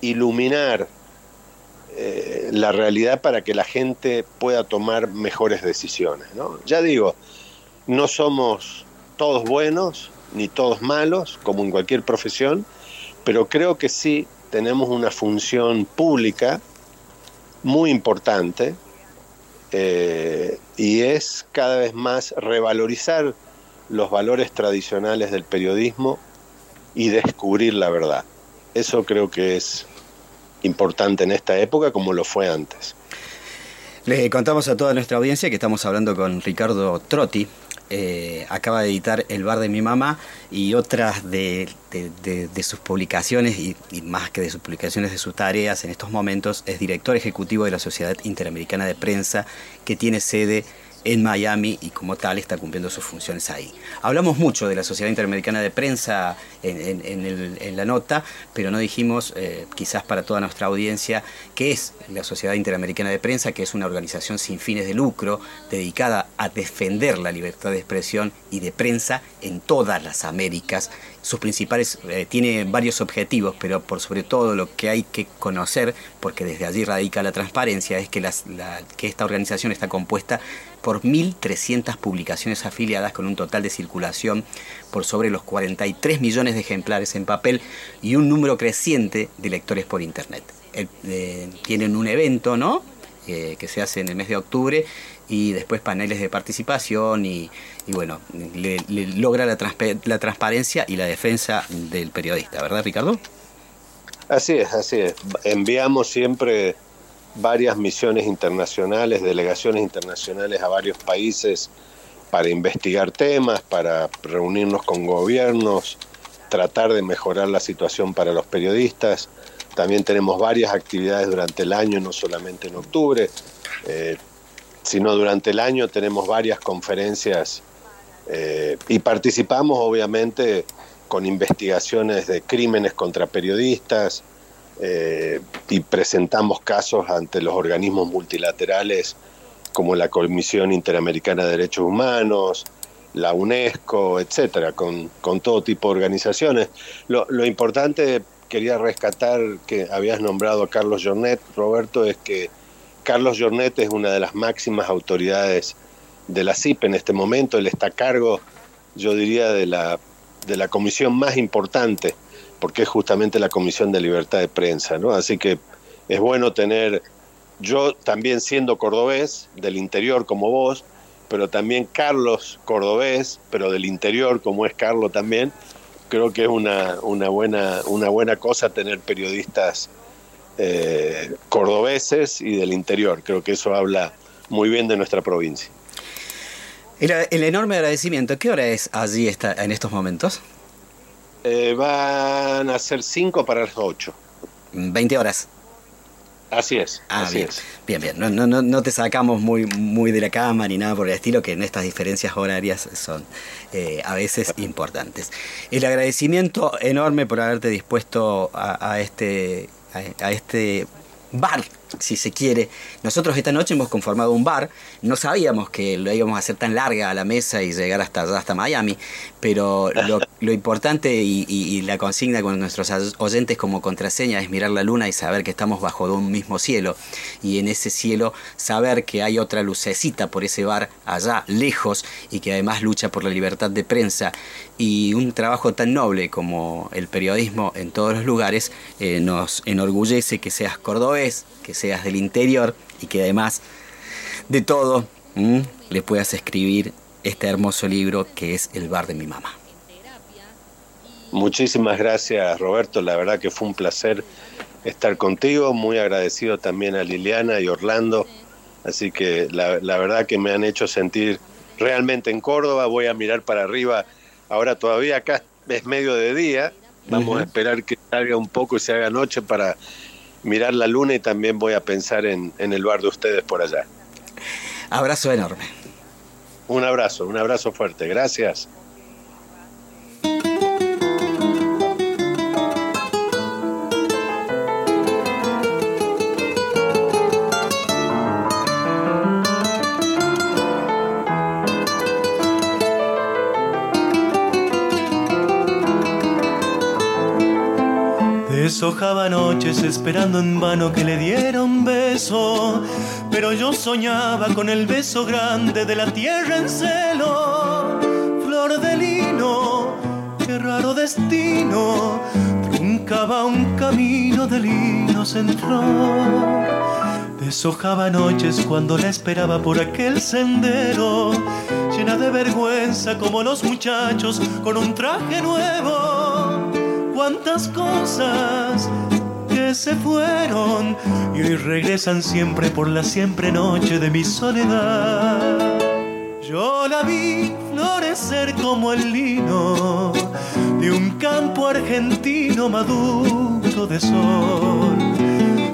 iluminar eh, la realidad para que la gente pueda tomar mejores decisiones. Ya digo, no somos todos buenos ni todos malos, como en cualquier profesión, pero creo que sí tenemos una función pública muy importante eh, y es cada vez más revalorizar los valores tradicionales del periodismo y descubrir la verdad. Eso creo que es importante en esta época como lo fue antes.
Le contamos a toda nuestra audiencia que estamos hablando con Ricardo Trotti, eh, acaba de editar El bar de mi mamá y otras de, sus publicaciones, y, más que de sus publicaciones, de sus tareas en estos momentos, es director ejecutivo de la Sociedad Interamericana de Prensa, que tiene sede en Miami y como tal está cumpliendo sus funciones ahí. Hablamos mucho de la Sociedad Interamericana de Prensa en, la nota, pero no dijimos, eh, quizás para toda nuestra audiencia, qué es la Sociedad Interamericana de Prensa, que es una organización sin fines de lucro dedicada a defender la libertad de expresión y de prensa en todas las Américas sus principales, eh, tiene varios objetivos, pero por sobre todo lo que hay que conocer, porque desde allí radica la transparencia, es que, las, que esta organización está compuesta por 1.300 publicaciones afiliadas con un total de circulación por sobre los 43 millones de ejemplares en papel y un número creciente de lectores por Internet. Eh, tienen un evento, ¿no? Eh, que se hace en el mes de octubre y después paneles de participación y, bueno, le, logra la transparencia y la defensa del periodista, ¿verdad Ricardo?
Así es, así es. Enviamos siempre varias misiones internacionales, delegaciones internacionales a varios países para investigar temas, para reunirnos con gobiernos, tratar de mejorar la situación para los periodistas. También tenemos varias actividades durante el año, no solamente en octubre. Eh, sino durante el año tenemos varias conferencias eh, y participamos obviamente con investigaciones de crímenes contra periodistas eh, y presentamos casos ante los organismos multilaterales como la Comisión Interamericana de Derechos Humanos, la UNESCO, etcétera, con, todo tipo de organizaciones. Lo, lo, importante, quería rescatar que habías nombrado a Carlos Jornet, Roberto, es que Carlos Jornet es una de las máximas autoridades de la CIP en este momento. Él está a cargo, yo diría, de la, de la comisión más importante, porque es justamente la Comisión de Libertad de Prensa. ¿no? Así que es bueno tener, yo también siendo cordobés, del interior como vos, pero también Carlos Cordobés, pero del interior, como es Carlos también, creo que es una, una, buena, una buena cosa tener periodistas eh, cordobeses y del interior. Creo que eso habla muy bien de nuestra provincia.
El, enorme agradecimiento. ¿Qué hora es allí está, en estos momentos?
Eh, van a ser 5 para las 8.
20 horas.
Así es.
Ah,
así
bien,
es.
bien, bien. No, no, no, te sacamos muy, muy de la cama ni nada por el estilo, que en estas diferencias horarias son eh, a veces importantes. El agradecimiento enorme por haberte dispuesto a, este, a este bar si se quiere. Nosotros esta noche hemos conformado un bar, no sabíamos que lo íbamos a hacer tan larga a la mesa y llegar hasta hasta Miami, pero lo, [LAUGHS] importante y, la consigna con nuestros oyentes como contraseña es mirar la luna y saber que estamos bajo un mismo cielo. Y en ese cielo saber que hay otra lucecita por ese bar allá lejos y que además lucha por la libertad de prensa. Y un trabajo tan noble como el periodismo en todos los lugares eh, nos enorgullece que seas cordobés, que seas del interior y que además de todo le puedas escribir este hermoso libro que es El bar de mi mamá.
Muchísimas gracias Roberto, la verdad que fue un placer estar contigo, muy agradecido también a Liliana y Orlando, así que la, verdad que me han hecho sentir realmente en Córdoba, voy a mirar para arriba, ahora todavía acá es medio de día, vamos a esperar que salga un poco y se haga noche para mirar la luna y también voy a pensar en, en el bar de ustedes por allá.
Abrazo enorme.
Un abrazo, un abrazo fuerte. Gracias.
Deshojaba noches esperando en vano que le diera un beso, pero yo soñaba con el beso grande de la tierra en celo. Flor de lino, qué raro destino, truncaba un camino de linos en flor. Deshojaba noches cuando la esperaba por aquel sendero, llena de vergüenza como los muchachos con un traje nuevo cuántas cosas que se fueron y hoy regresan siempre por la siempre noche de mi soledad. Yo la vi florecer como el lino de un campo argentino maduro de sol.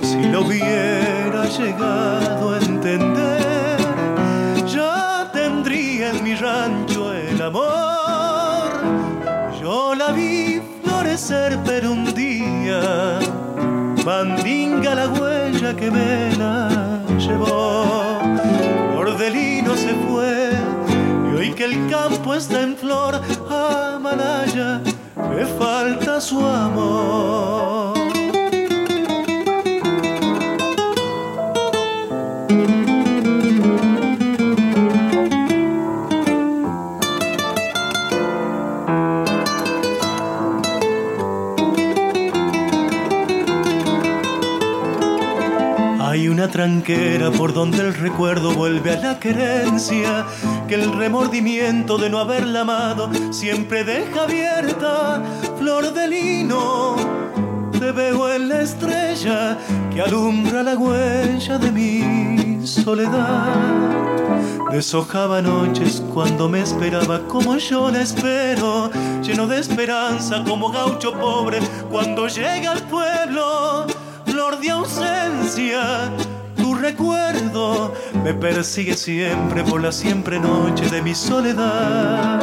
Si lo hubiera llegado a entender, ya tendría en mi rancho el amor. Yo la vi ser pero un día mandinga la huella que me la llevó. Ordelino se fue y hoy que el campo está en flor, a Malaya me falta su amor. Tranquera por donde el recuerdo vuelve a la querencia, que el remordimiento de no haberla amado siempre deja abierta, flor de lino. Te veo en la estrella que alumbra la huella de mi soledad. Deshojaba noches cuando me esperaba como yo la espero, lleno de esperanza como gaucho pobre cuando llega al pueblo, flor de ausencia recuerdo me persigue siempre por la siempre noche de mi soledad.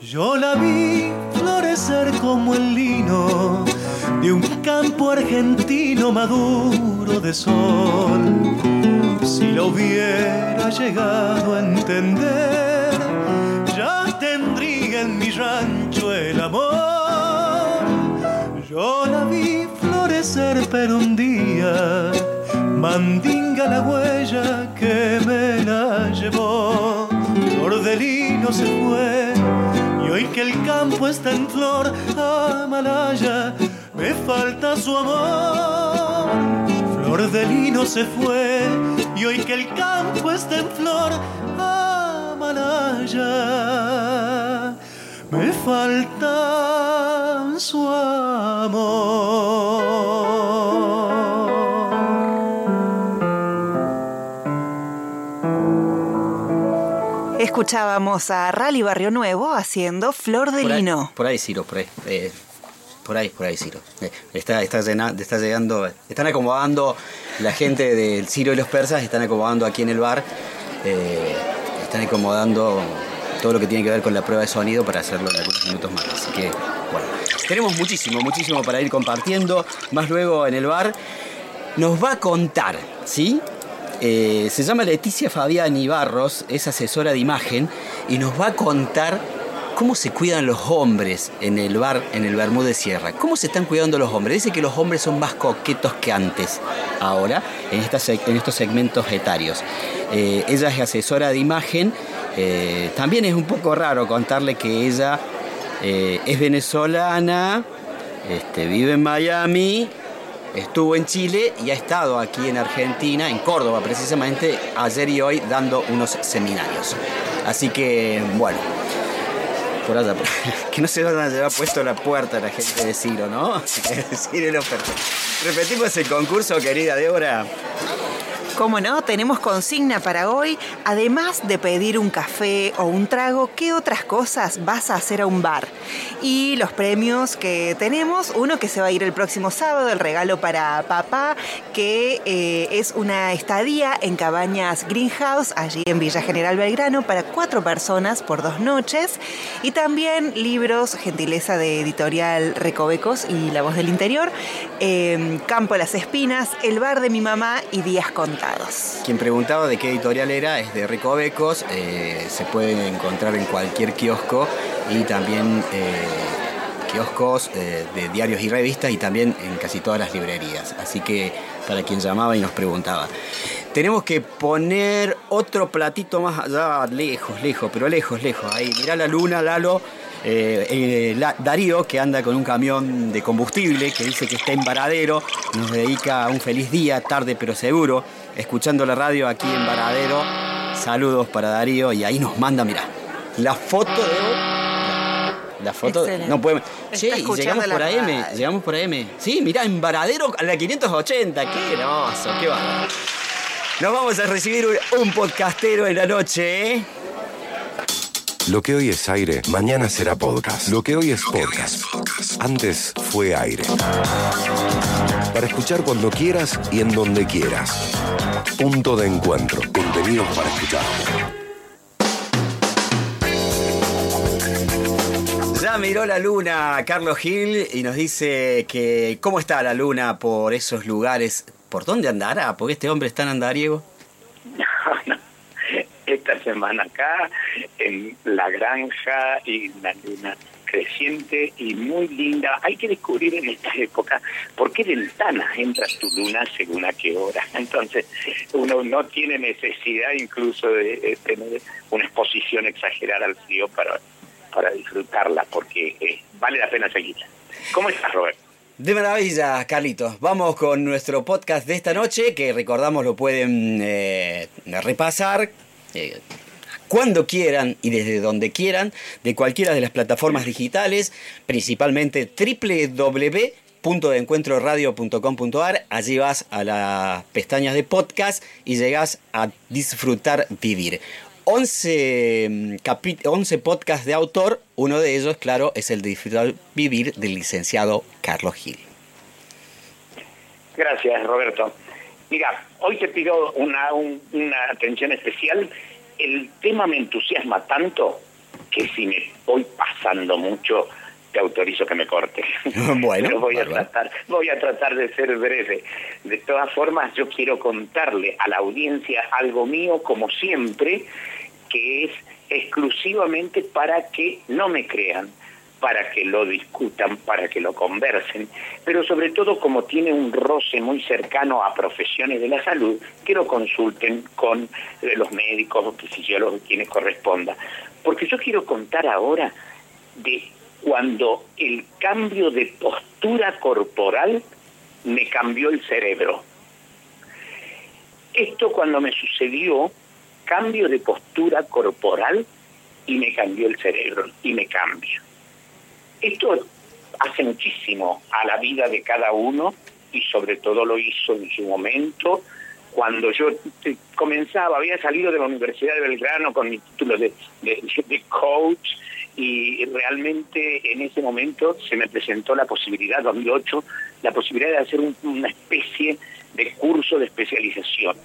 Yo la vi florecer como el lino de un campo argentino maduro de sol. Si lo hubiera llegado a entender, ya tendría en mi rancho el amor. Yo la vi florecer pero un día mandinga la huella que me la llevó. Ordelino se fue y hoy que el campo está en flor, Amalaya, me falta su amor.
Flor de lino se fue y hoy que el campo está en flor, Amalaya, me falta su amor.
Escuchábamos a Rally Barrio Nuevo haciendo Flor de
Por ahí-
Lino.
Por ahí, Ciro, por ahí. eh, por ahí, por ahí, Ciro. Eh, está, está, llena- está llegando, están acomodando la gente del Ciro y los persas, están acomodando aquí en el bar, eh, están acomodando todo lo que tiene que ver con la prueba de sonido para hacerlo en algunos minutos más. Así que, bueno, tenemos muchísimo, muchísimo para ir compartiendo. Más luego en el bar nos va a contar, ¿sí? Eh, se llama Leticia Fabián Ibarros, es asesora de imagen y nos va a contar cómo se cuidan los hombres en el bar, en el Sierra. ¿Cómo se están cuidando los hombres? Dice que los hombres son más coquetos que antes, ahora, en, estos segmentos etarios. Eh, ella es asesora de imagen. eh, también es un poco raro contarle que ella es venezolana, este, vive en Miami, estuvo en Chile y ha estado aquí en Argentina, en Córdoba precisamente, ayer y hoy dando unos seminarios. Así que, bueno, por allá, [LAUGHS] que no se van a llevar puesto la puerta la gente de Ciro, ¿no? [LAUGHS] Ciro. Repetimos el concurso, querida Débora.
Como no, tenemos consigna para hoy. Además de pedir un café o un trago, ¿qué otras cosas vas a hacer a un bar? Y los premios que tenemos, uno que se va a ir el próximo sábado, el regalo para papá, que eh, es una estadía en Cabañas Greenhouse, allí en Villa General Belgrano, para cuatro personas por dos noches. Y también libros, gentileza de editorial Recovecos y La Voz del Interior, eh, Campo Las Espinas, El Bar de mi mamá y Días Contados.
Quien preguntaba de qué editorial era es de Recovecos, eh, se puede encontrar en cualquier kiosco y también eh, kioscos eh, de diarios y revistas y también en casi todas las librerías. Así que para quien llamaba y nos preguntaba. Tenemos que poner otro platito más allá, lejos, lejos, pero lejos, lejos. Ahí, mirá la luna, Lalo. La- Darío, que anda con un camión de combustible, que dice que está en Varadero, nos dedica un feliz día, tarde pero seguro, escuchando la radio aquí en Varadero. Saludos para Darío y ahí nos manda, mira, la foto de hoy. La foto,
Excelente.
no.
Está
Che, llegamos por AM, llegamos por AM. Sí, mirá, en Varadero a la 580, qué hermoso, qué bárbaro. Nos vamos a recibir un, un podcastero en la noche, ¿eh?
Lo que hoy es aire, mañana será podcast. Lo que hoy es podcast. Antes fue aire. Para escuchar cuando quieras y en donde quieras. Punto de encuentro. Contenidos para escuchar.
Ya miró la luna Carlos Gil y nos dice que cómo está la luna por esos lugares. ¿Por dónde andará? Porque este hombre es tan andariego. [LAUGHS]
esta semana acá en la granja y la luna creciente y muy linda. Hay que descubrir en esta época por qué ventanas entra tu luna según a qué hora. [LAUGHS] Entonces, uno no tiene necesidad incluso de, tener una exposición exagerada al frío para, para disfrutarla, porque eh, vale la pena seguirla. ¿Cómo estás, Robert?
De maravilla, Carlitos. Vamos con nuestro podcast de esta noche, que recordamos lo pueden eh, repasar cuando quieran y desde donde quieran, de cualquiera de las plataformas digitales, principalmente www.encuentroradio.com.ar. Allí vas a las pestañas de podcast y llegas a disfrutar vivir. 11, mm, capi- 11 podcasts de autor, uno de ellos, claro, es el de Disfrutar Vivir del licenciado Carlos Gil.
Gracias, Roberto. Mira, hoy te pido una, un- una atención especial. El tema me entusiasma tanto que si me voy pasando mucho, te autorizo que me corte. [LAUGHS]
Bueno,
Pero voy a tratar, voy a tratar de ser breve. De todas formas, yo quiero contarle a la audiencia algo mío, como siempre, que es exclusivamente para que no me crean, para que lo discutan, para que lo conversen, pero sobre todo como tiene un roce muy cercano a profesiones de la salud, que lo consulten con eh, los médicos, fisiólogos, quienes corresponda. Porque yo quiero contar ahora de cuando el cambio de postura corporal me cambió el cerebro. Esto cuando me sucedió, cambio de postura corporal y me cambió el cerebro y me cambia. Esto hace muchísimo a la vida de cada uno y sobre todo lo hizo en su momento cuando yo comenzaba, había salido de la Universidad de Belgrano con mi título de, de, coach y realmente en ese momento se me presentó la posibilidad, 2008, la posibilidad de hacer una especie de curso de especialización.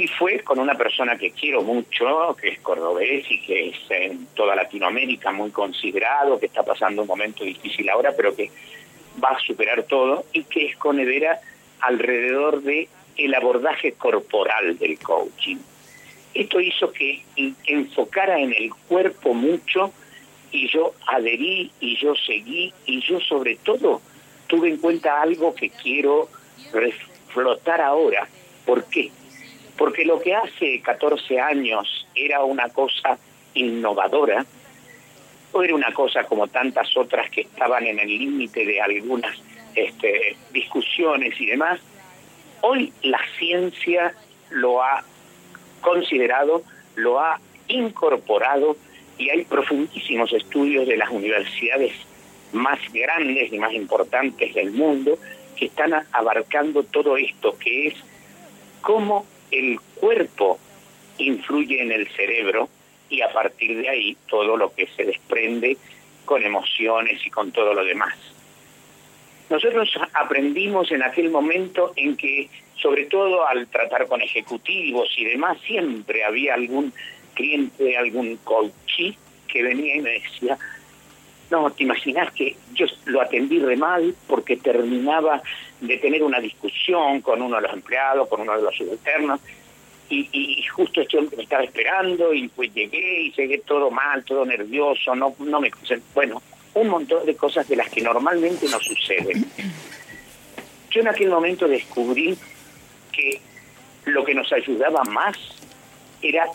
Y fue con una persona que quiero mucho, que es cordobés y que es en toda Latinoamérica muy considerado, que está pasando un momento difícil ahora, pero que va a superar todo, y que es con Evera alrededor de el abordaje corporal del coaching. Esto hizo que enfocara en el cuerpo mucho y yo adherí y yo seguí y yo sobre todo tuve en cuenta algo que quiero reflotar ahora. ¿Por qué? Porque lo que hace 14 años era una cosa innovadora, o era una cosa como tantas otras que estaban en el límite de algunas este, discusiones y demás, Hoy la ciencia lo ha considerado, lo ha incorporado y hay profundísimos estudios de las universidades más grandes y más importantes del mundo que están abarcando todo esto, que es cómo el cuerpo influye en el cerebro y a partir de ahí todo lo que se desprende con emociones y con todo lo demás. Nosotros aprendimos en aquel momento en que, sobre todo al tratar con ejecutivos y demás, siempre había algún cliente, algún coachí que venía y me decía, no, te imaginas que yo lo atendí re mal porque terminaba de tener una discusión con uno de los empleados, con uno de los subalternos, y, justo este hombre me estaba esperando y pues llegué y llegué todo mal, todo nervioso, no, no me... Bueno, un montón de cosas de las que normalmente no suceden. Yo en aquel momento descubrí que lo que nos ayudaba más era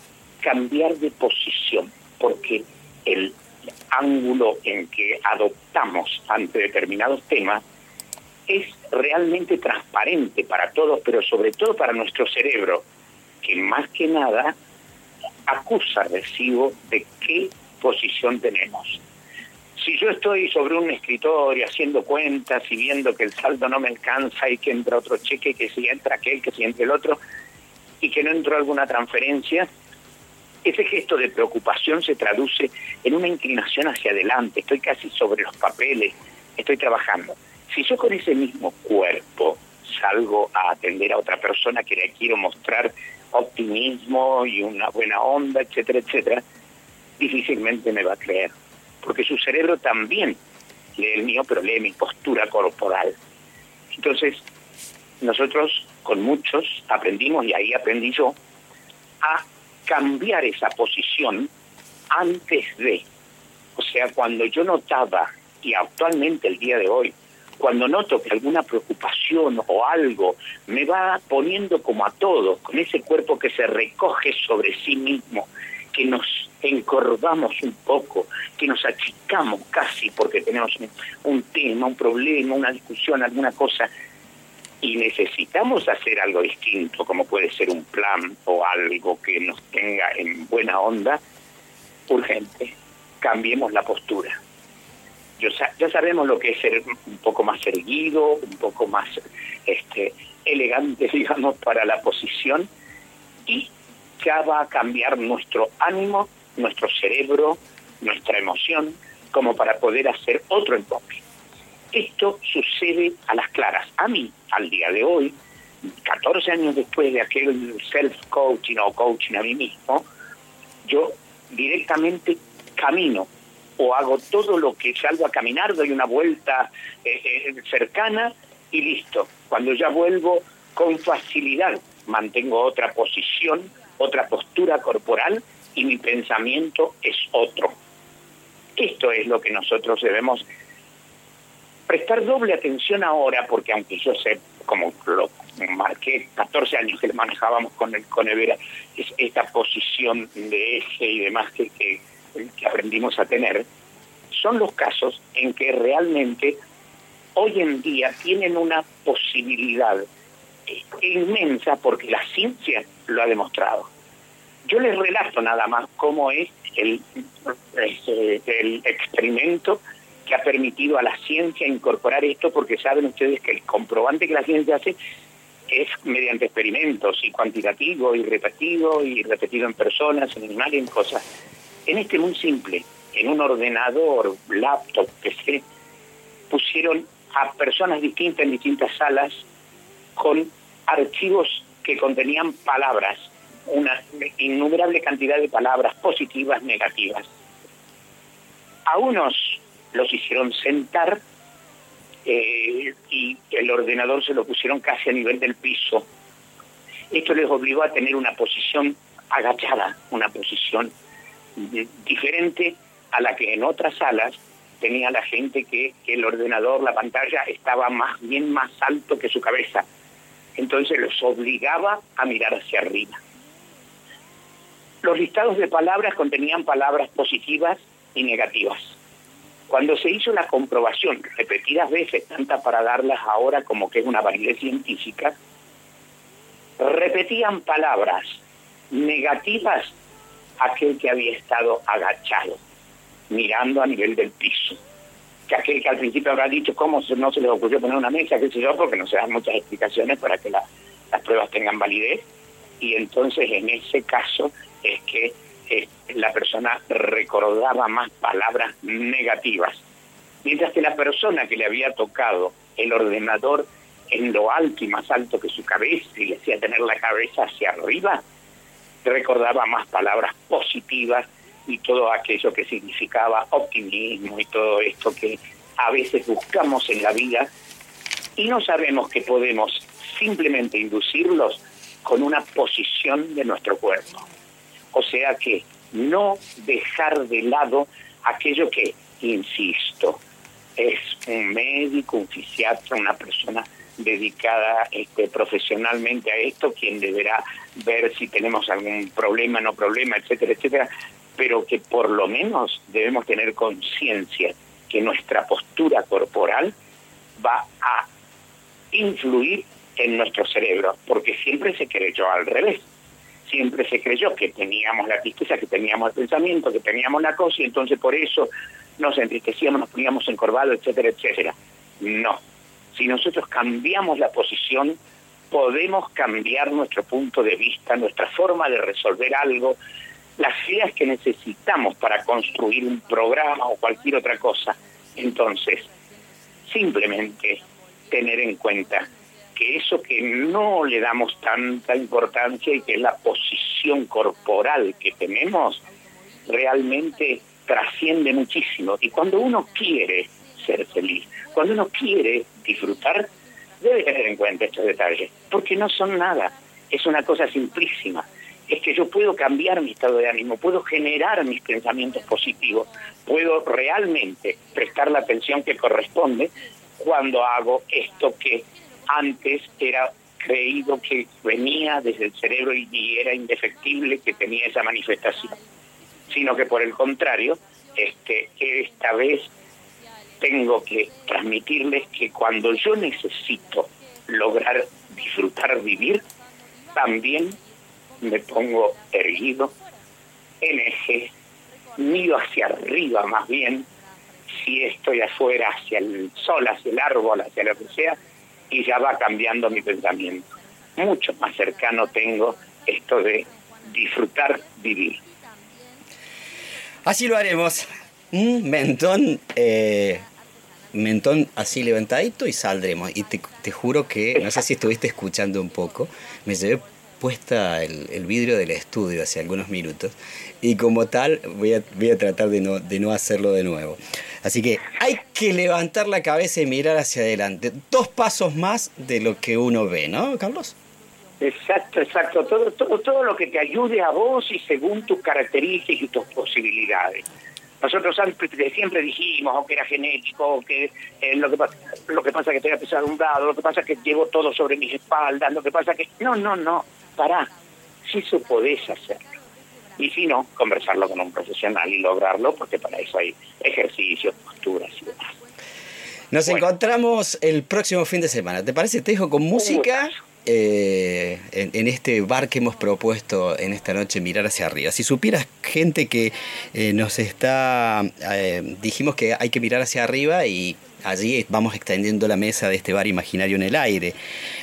cambiar de posición, porque el ángulo en que adoptamos ante determinados temas es realmente transparente para todos, pero sobre todo para nuestro cerebro, que más que nada acusa recibo de qué posición tenemos. Si yo estoy sobre un escritorio haciendo cuentas y viendo que el saldo no me alcanza y que entra otro cheque, que si entra aquel, que si entra el otro, y que no entró alguna transferencia, ese gesto de preocupación se traduce en una inclinación hacia adelante, estoy casi sobre los papeles, estoy trabajando. Si yo con ese mismo cuerpo salgo a atender a otra persona que le quiero mostrar optimismo y una buena onda, etcétera, etcétera, difícilmente me va a creer porque su cerebro también lee el mío, pero lee mi postura corporal. Entonces, nosotros con muchos aprendimos, y ahí aprendí yo, a cambiar esa posición antes de. O sea, cuando yo notaba, y actualmente el día de hoy, cuando noto que alguna preocupación o algo me va poniendo como a todos, con ese cuerpo que se recoge sobre sí mismo, que nos encorvamos un poco, que nos achicamos casi porque tenemos un, tema, un problema, una discusión, alguna cosa, y necesitamos hacer algo distinto, como puede ser un plan o algo que nos tenga en buena onda, urgente, cambiemos la postura. ya sabemos lo que es ser un poco más erguido, un poco más este, elegante, [LAUGHS] digamos, para la posición, y ya va a cambiar nuestro ánimo nuestro cerebro, nuestra emoción, como para poder hacer otro enfoque. Esto sucede a las claras. A mí, al día de hoy, 14 años después de aquel self-coaching o coaching a mí mismo, yo directamente camino o hago todo lo que salgo a caminar, doy una vuelta eh, eh, cercana y listo. Cuando ya vuelvo con facilidad, mantengo otra posición, otra postura corporal y mi pensamiento es otro. Esto es lo que nosotros debemos prestar doble atención ahora, porque aunque yo sé, como lo marqué 14 años que manejábamos con el con Evera, es esta posición de eje y demás que, que, que aprendimos a tener, son los casos en que realmente hoy en día tienen una posibilidad inmensa porque la ciencia lo ha demostrado. Yo les relato nada más cómo es el, este, el experimento que ha permitido a la ciencia incorporar esto, porque saben ustedes que el comprobante que la ciencia hace es mediante experimentos y cuantitativo y repetido y repetido en personas, en animales, en cosas. En este muy simple, en un ordenador, laptop, se pusieron a personas distintas en distintas salas con archivos que contenían palabras, una innumerable cantidad de palabras positivas, negativas. A unos los hicieron sentar eh, y el ordenador se lo pusieron casi a nivel del piso. Esto les obligó a tener una posición agachada, una posición diferente a la que en otras salas tenía la gente que, que el ordenador, la pantalla, estaba más bien más alto que su cabeza. Entonces los obligaba a mirar hacia arriba. Los listados de palabras contenían palabras positivas y negativas. Cuando se hizo la comprobación repetidas veces, tanta para darlas ahora como que es una validez científica, repetían palabras negativas aquel que había estado agachado, mirando a nivel del piso. Que aquel que al principio habrá dicho cómo no se les ocurrió poner una mesa, qué sé yo, porque no se dan muchas explicaciones para que las pruebas tengan validez. Y entonces en ese caso es que eh, la persona recordaba más palabras negativas. Mientras que la persona que le había tocado el ordenador en lo alto y más alto que su cabeza y le hacía tener la cabeza hacia arriba, recordaba más palabras positivas y todo aquello que significaba optimismo y todo esto que a veces buscamos en la vida y no sabemos que podemos simplemente inducirlos con una posición de nuestro cuerpo. O sea que no dejar de lado aquello que, insisto, es un médico, un fisiatra, una persona dedicada este, profesionalmente a esto, quien deberá ver si tenemos algún problema, no problema, etcétera, etcétera, pero que por lo menos debemos tener conciencia que nuestra postura corporal va a influir en nuestro cerebro, porque siempre se creyó al revés. Siempre se creyó que teníamos la tristeza, que teníamos el pensamiento, que teníamos la cosa, y entonces por eso nos entristecíamos, nos poníamos encorvados, etcétera, etcétera. No. Si nosotros cambiamos la posición, podemos cambiar nuestro punto de vista, nuestra forma de resolver algo, las ideas que necesitamos para construir un programa o cualquier otra cosa. Entonces, simplemente tener en cuenta que eso que no le damos tanta importancia y que es la posición corporal que tenemos, realmente trasciende muchísimo. Y cuando uno quiere ser feliz, cuando uno quiere disfrutar, debe tener en cuenta estos detalles, porque no son nada, es una cosa simplísima. Es que yo puedo cambiar mi estado de ánimo, puedo generar mis pensamientos positivos, puedo realmente prestar la atención que corresponde cuando hago esto que antes era creído que venía desde el cerebro y era indefectible que tenía esa manifestación, sino que por el contrario, este, esta vez tengo que transmitirles que cuando yo necesito lograr disfrutar vivir, también me pongo erguido, en eje, miro hacia arriba más bien, si estoy afuera hacia el sol, hacia el árbol, hacia lo que sea, y ya va cambiando mi pensamiento. Mucho más cercano tengo esto de disfrutar vivir.
Así lo haremos. Un mentón, eh, mentón así levantadito y saldremos. Y te, juro que, no sé si estuviste escuchando un poco, me llevé puesta el, vidrio del estudio hace algunos minutos y como tal voy a, voy a tratar de no, de no hacerlo de nuevo. Así que hay que levantar la cabeza y mirar hacia adelante. Dos pasos más de lo que uno ve, ¿no, Carlos?
Exacto, exacto. Todo, todo, todo lo que te ayude a vos y según tus características y tus posibilidades. Nosotros siempre dijimos o que era genético, o que eh, lo, que pasa, lo que pasa es que estoy apesadumbrado, lo que pasa es que llevo todo sobre mis espaldas, lo que pasa es que... No, no, no, pará. Si eso podés hacerlo y si no, conversarlo con un profesional y lograrlo, porque para eso hay ejercicios, posturas y demás.
Nos encontramos el próximo fin de semana. ¿Te parece? Te dejo con música eh, en, en este bar que hemos propuesto en esta noche, mirar hacia arriba. Si supieras gente que eh, nos está, eh, dijimos que hay que mirar hacia arriba y allí vamos extendiendo la mesa de este bar imaginario en el aire.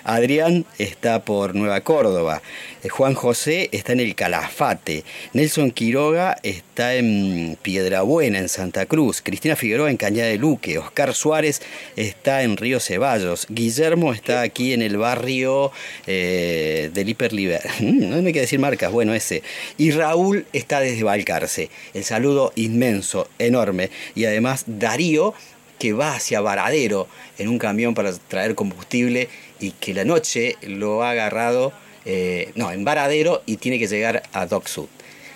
Adrián está por Nueva Córdoba, eh, Juan José está en el Calafate, Nelson Quiroga está en Piedrabuena, en Santa Cruz, Cristina Figueroa en Cañada de Luque, Oscar Suárez está en Río Ceballos, Guillermo está aquí en el barrio eh, del Hiperliber, [LAUGHS] no me queda decir marcas, bueno ese, y Raúl está desde Balcarce. El saludo inmenso, enorme, y además Darío que va hacia Varadero en un camión para traer combustible y que la noche lo ha agarrado, eh, no, en Varadero y tiene que llegar a Dock Sud.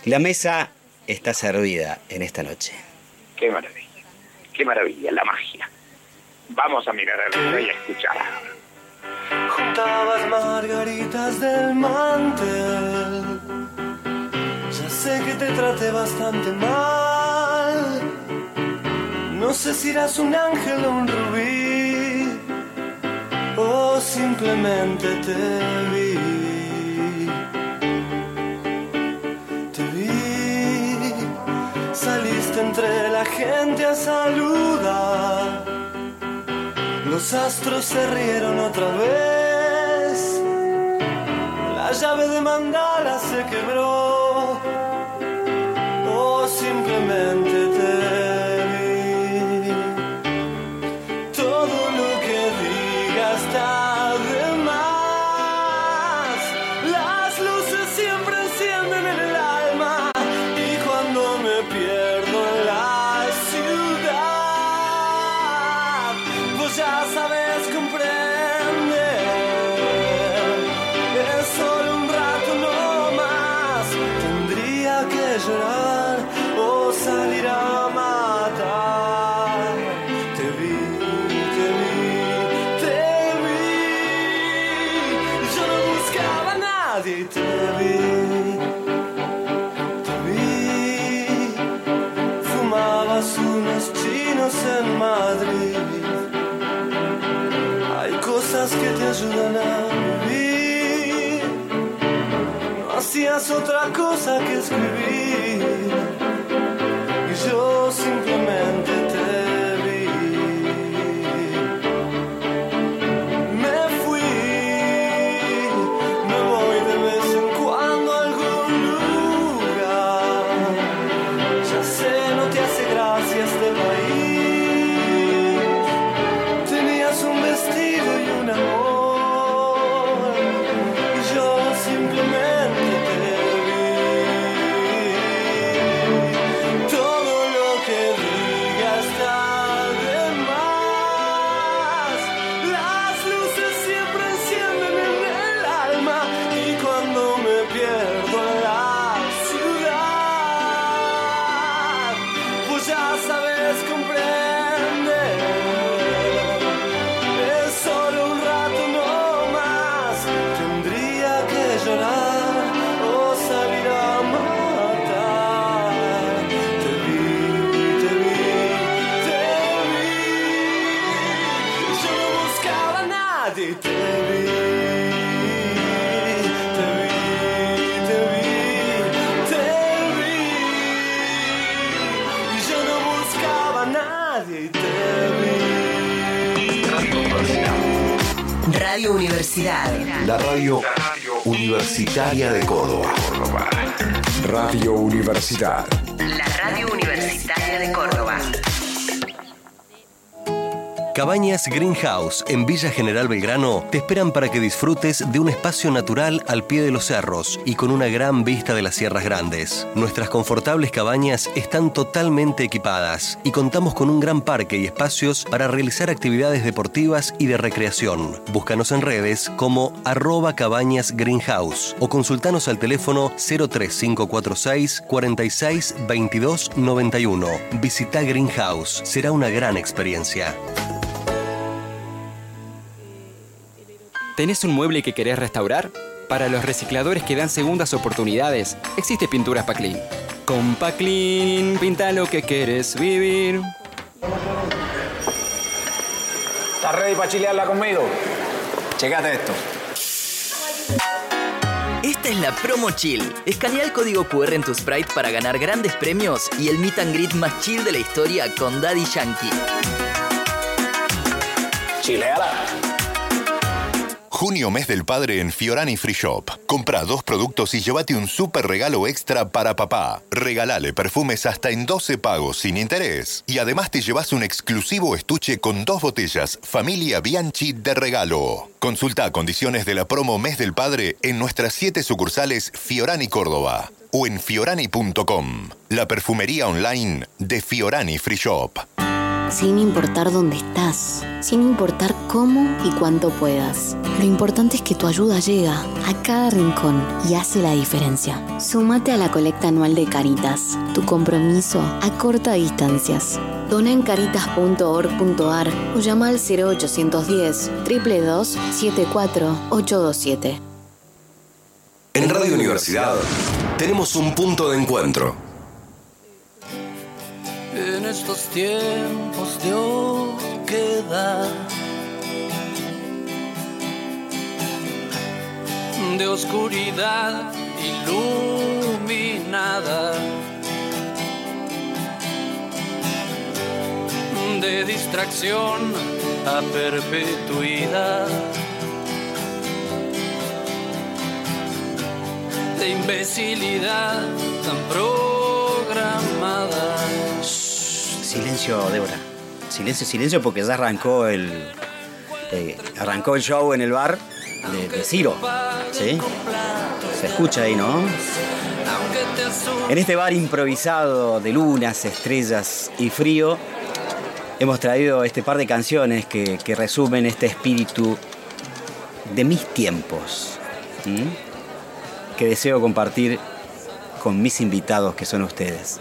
La mesa está servida en esta noche.
Qué maravilla, qué maravilla, la magia. Vamos a mirar arriba y a escuchar.
Juntabas margaritas del mantel. Ya sé que te traté bastante mal. No sé si eras un ángel o un rubí. O simplemente te vi. Te vi. Saliste entre la gente a saludar. Los astros se rieron otra vez. La llave de mandala se quebró. O simplemente otra cosa que escribir.
Radio Universidad.
La radio universitaria de Córdoba.
Radio Universidad.
La Radio Universitaria de Córdoba.
Cabañas Greenhouse en Villa General Belgrano te esperan para que disfrutes de un espacio natural al pie de los cerros y con una gran vista de las sierras grandes. Nuestras confortables cabañas están totalmente equipadas y contamos con un gran parque y espacios para realizar actividades deportivas y de recreación. Búscanos en redes como arroba cabañas greenhouse o consultanos al teléfono 03546 46 22 91. Visita Greenhouse, será una gran experiencia.
¿Tenés un mueble que querés restaurar? Para los recicladores que dan segundas oportunidades, existe Pinturas Paclin. Con Paclin, pinta lo que quieres vivir.
¿Estás ready para chilearla conmigo? Checate esto. Esta es la Promo Chill. Escanea el código QR en tu Sprite para ganar grandes premios y el meet and greet más chill de la historia con Daddy Yankee.
Chileala.
Junio mes del padre en Fiorani Free Shop. Compra dos productos y llévate un super regalo extra para papá. Regalale perfumes hasta en 12 pagos sin interés. Y además te llevas un exclusivo estuche con dos botellas Familia Bianchi de regalo. Consulta condiciones de la promo mes del padre en nuestras siete sucursales Fiorani Córdoba o en fiorani.com. La perfumería online de Fiorani Free Shop.
Sin importar dónde estás, sin importar cómo y cuánto puedas. Lo importante es que tu ayuda llega a cada rincón y hace la diferencia. Súmate a la colecta anual de Caritas, tu compromiso a corta distancias. Dona en caritas.org.ar o llama al 0810 322 74827.
En Radio Universidad tenemos un punto de encuentro.
En estos tiempos de de oscuridad iluminada, de distracción a perpetuidad. De imbecilidad tan programada.
Silencio, Débora. Silencio, silencio, porque ya arrancó el. eh, arrancó el show en el bar de, Ciro. ¿Sí? Se escucha ahí, ¿no? En este bar improvisado de lunas, estrellas y frío, hemos traído este par de canciones que, resumen este espíritu de mis tiempos. Que deseo compartir con mis invitados que son ustedes.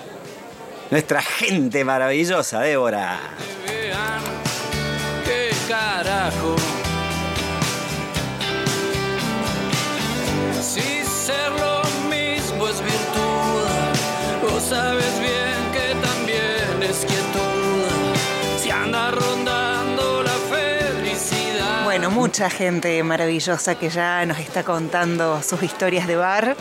Nuestra gente maravillosa, Débora.
Vean qué carajo. Si ser lo mismo es virtud, o sabes bien que también es quietud. Si anda rondando la felicidad.
Bueno, mucha gente maravillosa que ya nos está contando sus historias de bar.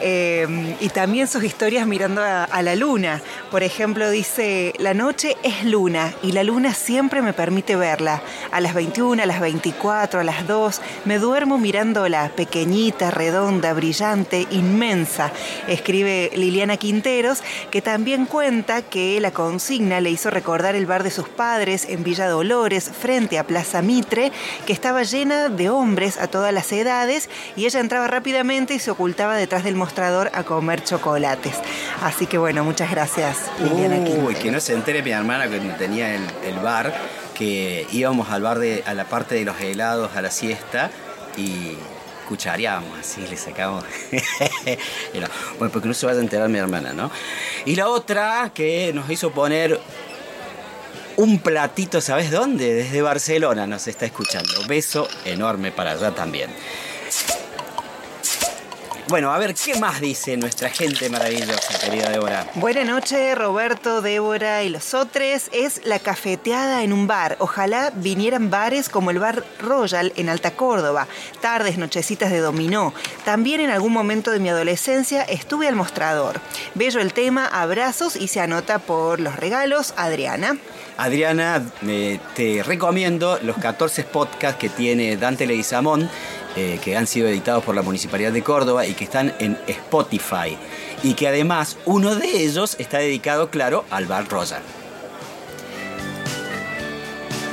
Eh, y también sus historias mirando a, a la luna. Por ejemplo, dice, la noche es luna y la luna siempre me permite verla. A las 21, a las 24, a las 2, me duermo mirándola, pequeñita, redonda, brillante, inmensa. Escribe Liliana Quinteros, que también cuenta que la consigna le hizo recordar el bar de sus padres en Villa Dolores, frente a Plaza Mitre, que estaba llena de hombres a todas las edades y ella entraba rápidamente y se ocultaba detrás del mostrador a comer chocolates. Así que bueno, muchas gracias, Liliana.
Uy, que no se entere mi hermana que tenía el, el bar, que íbamos al bar de, a la parte de los helados a la siesta y cuchareábamos así, le no, [LAUGHS] bueno, porque no se vaya a enterar mi hermana, ¿no? Y la otra que nos hizo poner un platito, ¿sabes dónde? Desde Barcelona nos está escuchando. Beso enorme para allá también. Bueno, a ver, ¿qué más dice nuestra gente maravillosa, querida Débora?
Buenas noches, Roberto, Débora y los otros. Es la cafeteada en un bar. Ojalá vinieran bares como el Bar Royal en Alta Córdoba. Tardes, nochecitas de dominó. También en algún momento de mi adolescencia estuve al mostrador. Bello el tema, abrazos y se anota por los regalos, Adriana.
Adriana, eh, te recomiendo los 14 podcasts que tiene Dante Leguizamón, eh, que han sido editados por la Municipalidad de Córdoba y que están en Spotify. Y que además uno de ellos está dedicado, claro, al Bar Royal.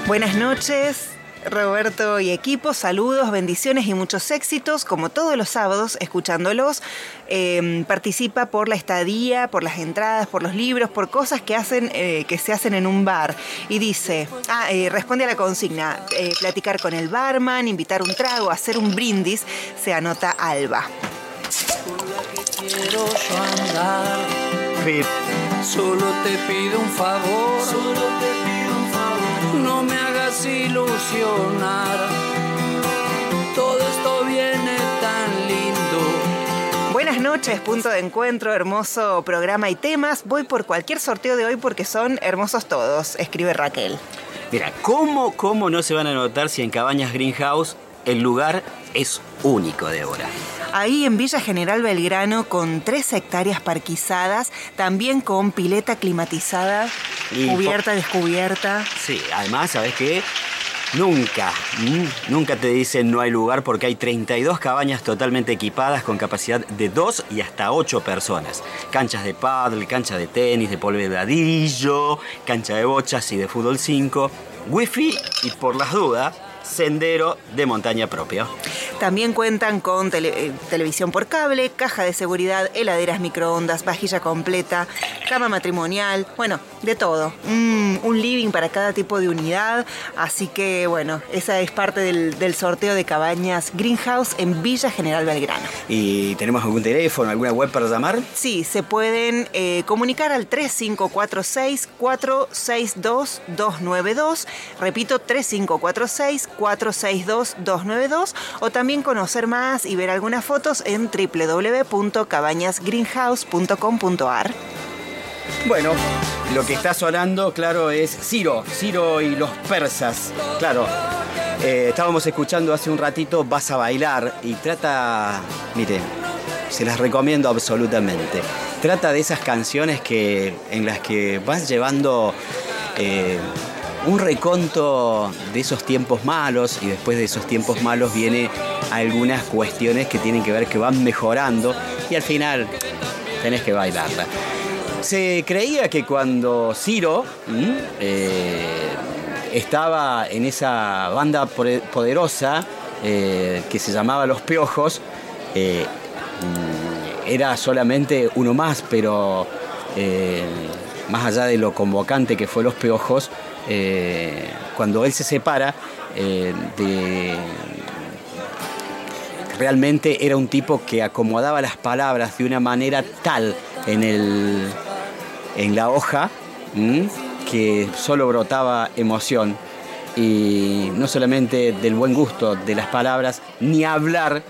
Buenas noches. Roberto y equipo, saludos, bendiciones y muchos éxitos, como todos los sábados, escuchándolos. Eh, participa por la estadía, por las entradas, por los libros, por cosas que hacen, eh, que se hacen en un bar. Y dice, ah, eh, responde a la consigna, eh, platicar con el barman, invitar un trago, hacer un brindis, se anota Alba.
Quiero yo andar. Solo te pido un favor. Solo te pido un favor. No me hagas ilusionar. Todo esto viene tan lindo.
Buenas noches, punto de encuentro, hermoso programa y temas. Voy por cualquier sorteo de hoy porque son hermosos todos, escribe Raquel.
Mira, ¿cómo, ¿cómo no se van a notar si en Cabañas Greenhouse el lugar es único, Débora.
Ahí en Villa General Belgrano, con tres hectáreas parquizadas, también con pileta climatizada,
Y
cubierta, descubierta.
Sí, además, ¿sabes qué? Nunca, mm, nunca te dicen no hay lugar porque hay 32 cabañas totalmente equipadas con capacidad de 2 y hasta 8 personas. Canchas de paddle, cancha de tenis, de polvedadillo, cancha de bochas y de fútbol 5, wifi y por las dudas, sendero de montaña propia.
También cuentan con tele- eh, televisión por cable, caja de seguridad, heladeras microondas, vajilla completa, cama matrimonial, bueno, de todo. Mm, un living para cada tipo de unidad. Así que, bueno, esa es parte del, del sorteo de cabañas Greenhouse en Villa General Belgrano.
¿Y tenemos algún teléfono, alguna web para llamar?
Sí, se pueden eh, comunicar al 3546-462-292. Repito, 3546-462-292. O también conocer más y ver algunas fotos en www.cabañasgreenhouse.com.ar.
Bueno, lo que está sonando, claro, es Ciro, Ciro y los persas. Claro, eh, estábamos escuchando hace un ratito Vas a bailar y trata, miren, se las recomiendo absolutamente. Trata de esas canciones que, en las que vas llevando eh, un reconto de esos tiempos malos y después de esos tiempos malos viene algunas cuestiones que tienen que ver que van mejorando y al final tenés que bailarla. Se creía que cuando Ciro eh, estaba en esa banda poderosa eh, que se llamaba Los Piojos, eh, era solamente uno más, pero más allá de lo convocante que fue Los Piojos, eh, cuando él se separa eh, de, realmente era un tipo que acomodaba las palabras de una manera tal en, el, en la hoja que solo brotaba emoción. Y no solamente del buen gusto de las palabras, ni hablar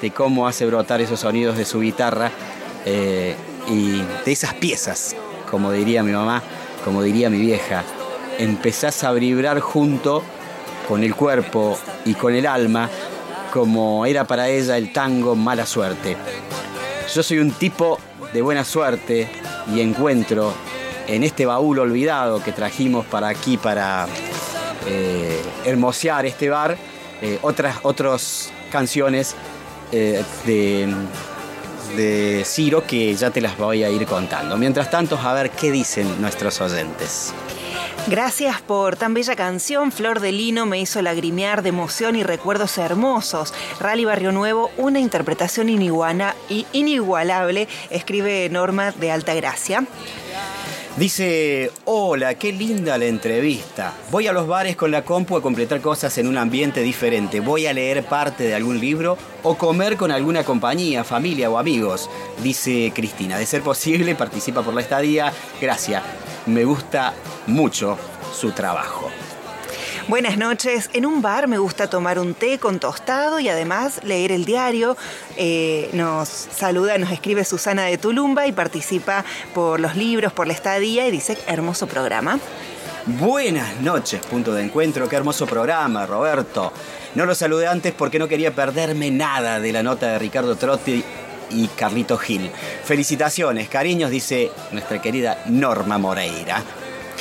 de cómo hace brotar esos sonidos de su guitarra eh, y de esas piezas, como diría mi mamá, como diría mi vieja. Empezás a vibrar junto con el cuerpo y con el alma como era para ella el tango Mala Suerte. Yo soy un tipo de buena suerte y encuentro en este baúl olvidado que trajimos para aquí, para eh, hermosear este bar, eh, otras otras canciones eh, de, de Ciro que ya te las voy a ir contando. Mientras tanto, a ver qué dicen nuestros oyentes.
Gracias por tan bella canción. Flor de Lino me hizo lagrimear de emoción y recuerdos hermosos. Rally Barrio Nuevo, una interpretación iniguana- inigualable, escribe Norma de Alta Gracia.
Dice, hola, qué linda la entrevista. Voy a los bares con la compu a completar cosas en un ambiente diferente. Voy a leer parte de algún libro o comer con alguna compañía, familia o amigos. Dice Cristina, de ser posible, participa por la estadía. Gracias. Me gusta mucho su trabajo.
Buenas noches. En un bar me gusta tomar un té con tostado y además leer el diario. Eh, nos saluda, nos escribe Susana de Tulumba y participa por los libros, por la estadía y dice hermoso programa.
Buenas noches, punto de encuentro. Qué hermoso programa, Roberto. No lo saludé antes porque no quería perderme nada de la nota de Ricardo Trotti y Carlito Gil. Felicitaciones, cariños, dice nuestra querida Norma Moreira.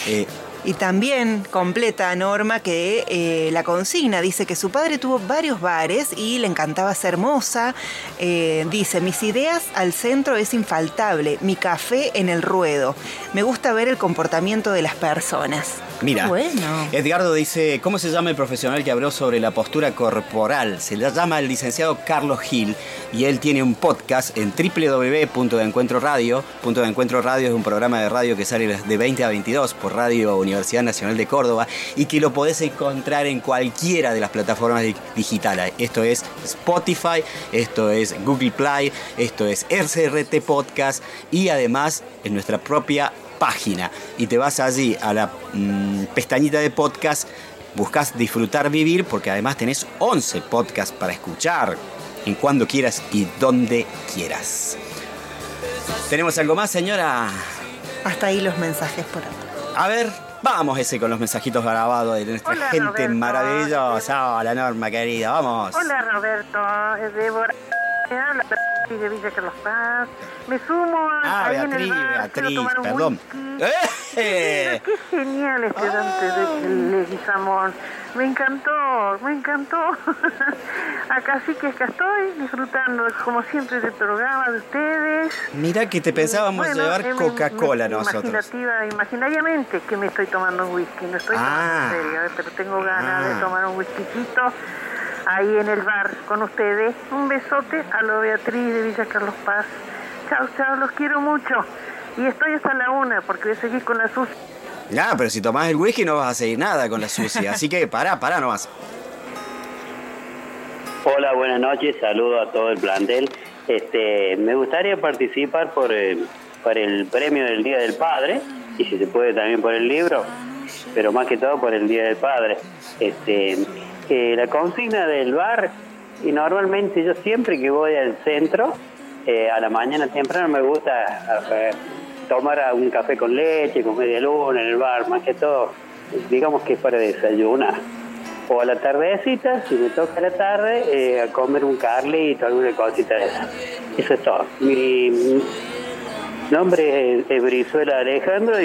Eh,
Y también completa Norma que eh, la consigna dice que su padre tuvo varios bares y le encantaba ser moza. Eh, dice, mis ideas al centro es infaltable, mi café en el ruedo. Me gusta ver el comportamiento de las personas.
Mira,
Bueno.
Edgardo dice, ¿cómo se llama el profesional que habló sobre la postura corporal? Se le llama el licenciado Carlos Gil y él tiene un podcast en www.encuentro radio. Punto de Encuentro Radio es un programa de radio que sale de 20 a 22 por Radio Universidad Nacional de Córdoba y que lo podés encontrar en cualquiera de las plataformas di- digitales. Esto es Spotify, esto es Google Play, esto es RCRT Podcast y además en nuestra propia página y te vas allí a la mm, pestañita de podcast, buscas disfrutar vivir porque además tenés 11 podcasts para escuchar en cuando quieras y donde quieras. ¿Tenemos algo más, señora?
Hasta ahí los mensajes por ahora.
A ver, Vamos ese con los mensajitos grabados de nuestra
Hola,
gente
Roberto.
maravillosa. Hola Norma querida, vamos.
Hola Roberto, es Débora. Me habla Beatriz de Villa Carlos Paz. Me sumo
Ah,
ahí en
Beatriz,
el bar.
Beatriz,
tomar un
perdón. ¡Eh!
Qué genial este Dante de Leguizamón. Me encantó, me encantó. [LAUGHS] acá sí que acá estoy disfrutando, como siempre, del programa de ustedes.
Mirá que te pensábamos
Bueno,
llevar Coca-Cola nosotros.
Imaginativa, imaginariamente que me estoy tomando un whisky, no estoy
Ah.
tomando en serio, pero tengo ganas
Ah.
de tomar un whiskycito ahí en el bar con ustedes. Un besote a lo Beatriz de Villa Carlos Paz. Chao, chao, los quiero mucho. Y estoy hasta la una porque voy a seguir con la sus.
Ah, pero si tomás el whisky no vas a seguir nada con la sucia. Así que pará, pará nomás.
Hola, buenas noches, saludo a todo el plantel. Este, me gustaría participar por el, por el premio del Día del Padre y si se puede también por el libro, pero más que todo por el Día del Padre. Este, eh, la consigna del bar y normalmente yo siempre que voy al centro eh, a la mañana temprano me gusta eh, tomar un café con leche, con media luna en el bar, más que todo, digamos que es para desayunar. O a la tardecita, si me toca la tarde, eh, a comer un carlito, alguna cosita de esa. Eso es todo. Mi nombre es Brizuela Alejandro.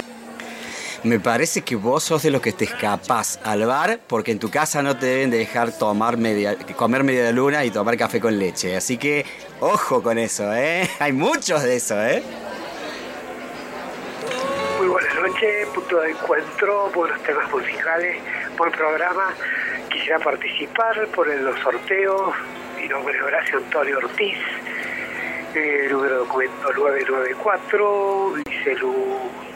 Me parece que vos sos de los que te escapás al bar porque en tu casa no te deben dejar tomar media, comer media luna y tomar café con leche. Así que ojo con eso, ¿eh? [LAUGHS] Hay muchos de eso, ¿eh?
Muy buenas noches, punto de encuentro, buenos temas musicales, buen programa. Quisiera participar por los sorteos. Mi nombre es Horacio Antonio Ortiz, eh, número de documento 994, Vicelu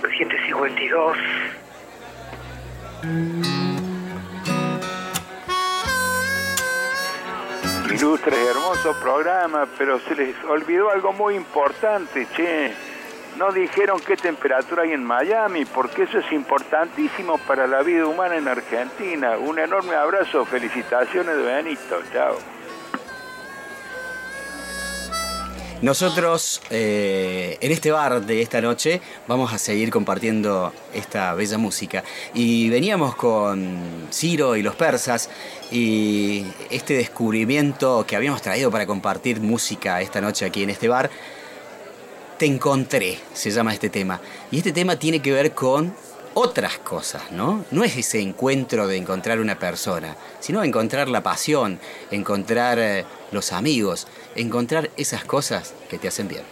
752.
Ilustres, hermoso programa, pero se les olvidó algo muy importante, che. No dijeron qué temperatura hay en Miami, porque eso es importantísimo para la vida humana en Argentina. Un enorme abrazo, felicitaciones Benito, chao.
Nosotros eh, en este bar de esta noche vamos a seguir compartiendo esta bella música. Y veníamos con Ciro y los persas y este descubrimiento que habíamos traído para compartir música esta noche aquí en este bar. Te encontré, se llama este tema. Y este tema tiene que ver con otras cosas, ¿no? No es ese encuentro de encontrar una persona, sino encontrar la pasión, encontrar eh, los amigos, encontrar esas cosas que te hacen bien.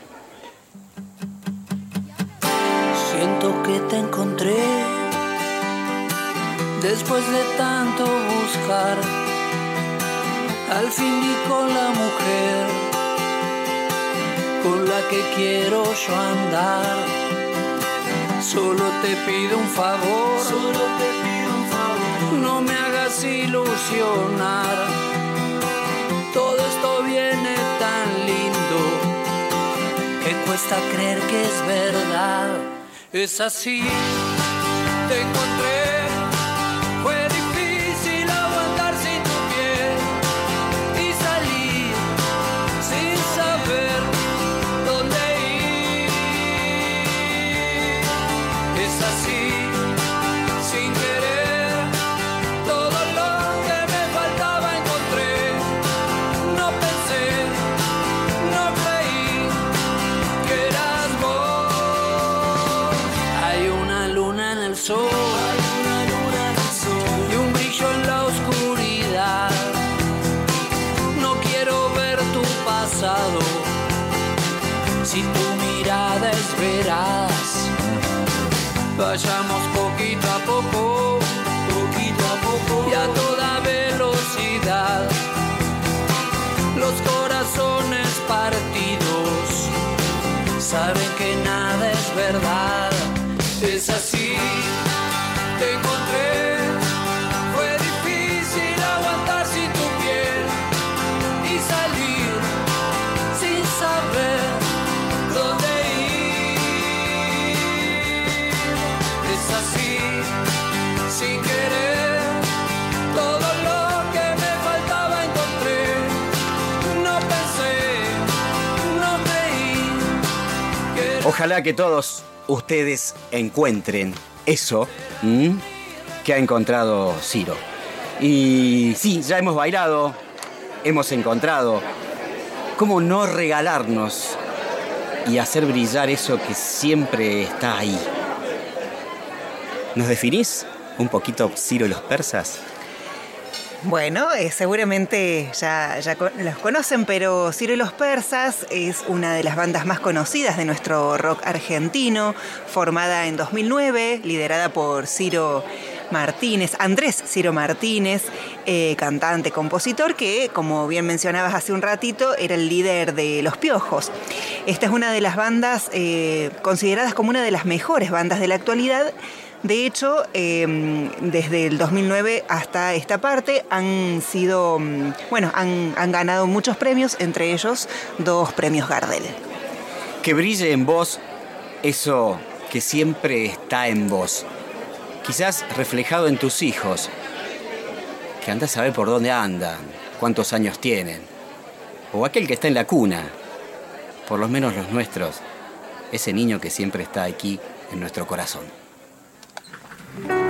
Siento que te encontré después de tanto buscar. Al fin di con la mujer con la que quiero yo andar. Solo te pido un favor, solo te pido un favor. No me hagas ilusionar. Todo esto viene tan lindo que cuesta creer que es verdad. Es así, te encontré. Que
todos ustedes encuentren eso que ha encontrado Ciro. Y sí, ya hemos bailado, hemos encontrado. ¿Cómo no regalarnos y hacer brillar eso que siempre está ahí? ¿Nos definís un poquito Ciro y los persas?
Bueno, eh, seguramente ya, ya los conocen, pero Ciro y los Persas es una de las bandas más conocidas de nuestro rock argentino, formada en 2009, liderada por Ciro Martínez, Andrés Ciro Martínez, eh, cantante, compositor, que, como bien mencionabas hace un ratito, era el líder de Los Piojos. Esta es una de las bandas eh, consideradas como una de las mejores bandas de la actualidad. De hecho, eh, desde el 2009 hasta esta parte han sido, mm, bueno, han, ganado muchos premios, entre ellos dos premios Gardel.
Que brille en vos eso que siempre está en vos. Quizás reflejado en tus hijos. Que andás a saber por dónde andan, cuántos años tienen. O aquel que está en la cuna. Por lo menos los nuestros. Ese niño que siempre está aquí en nuestro corazón.
Quiero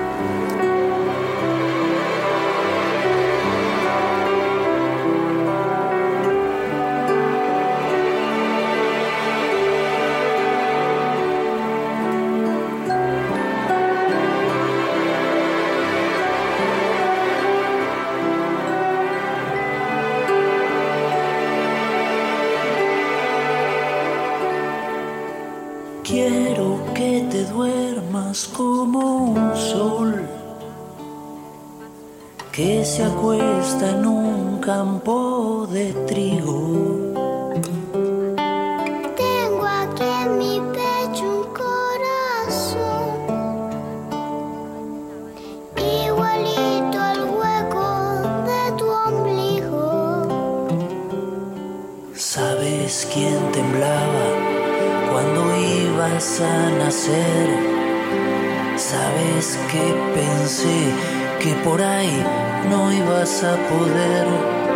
como un sol que se acuesta en un campo de trigo.
Tengo aquí en mi pecho un corazón igualito al hueco de tu ombligo.
¿Sabes quién temblaba cuando ibas a nacer? ¿Sabes que pensé que por ahí no ibas a poder?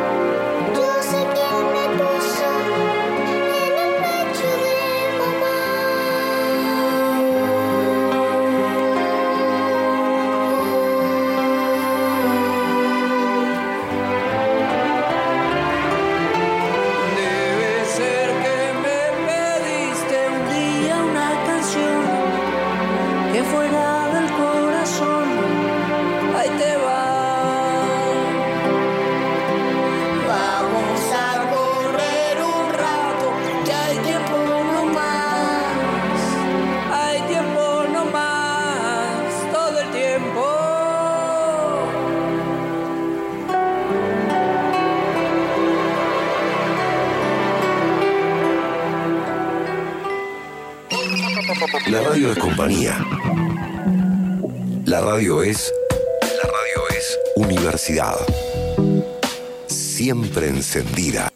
Encendida.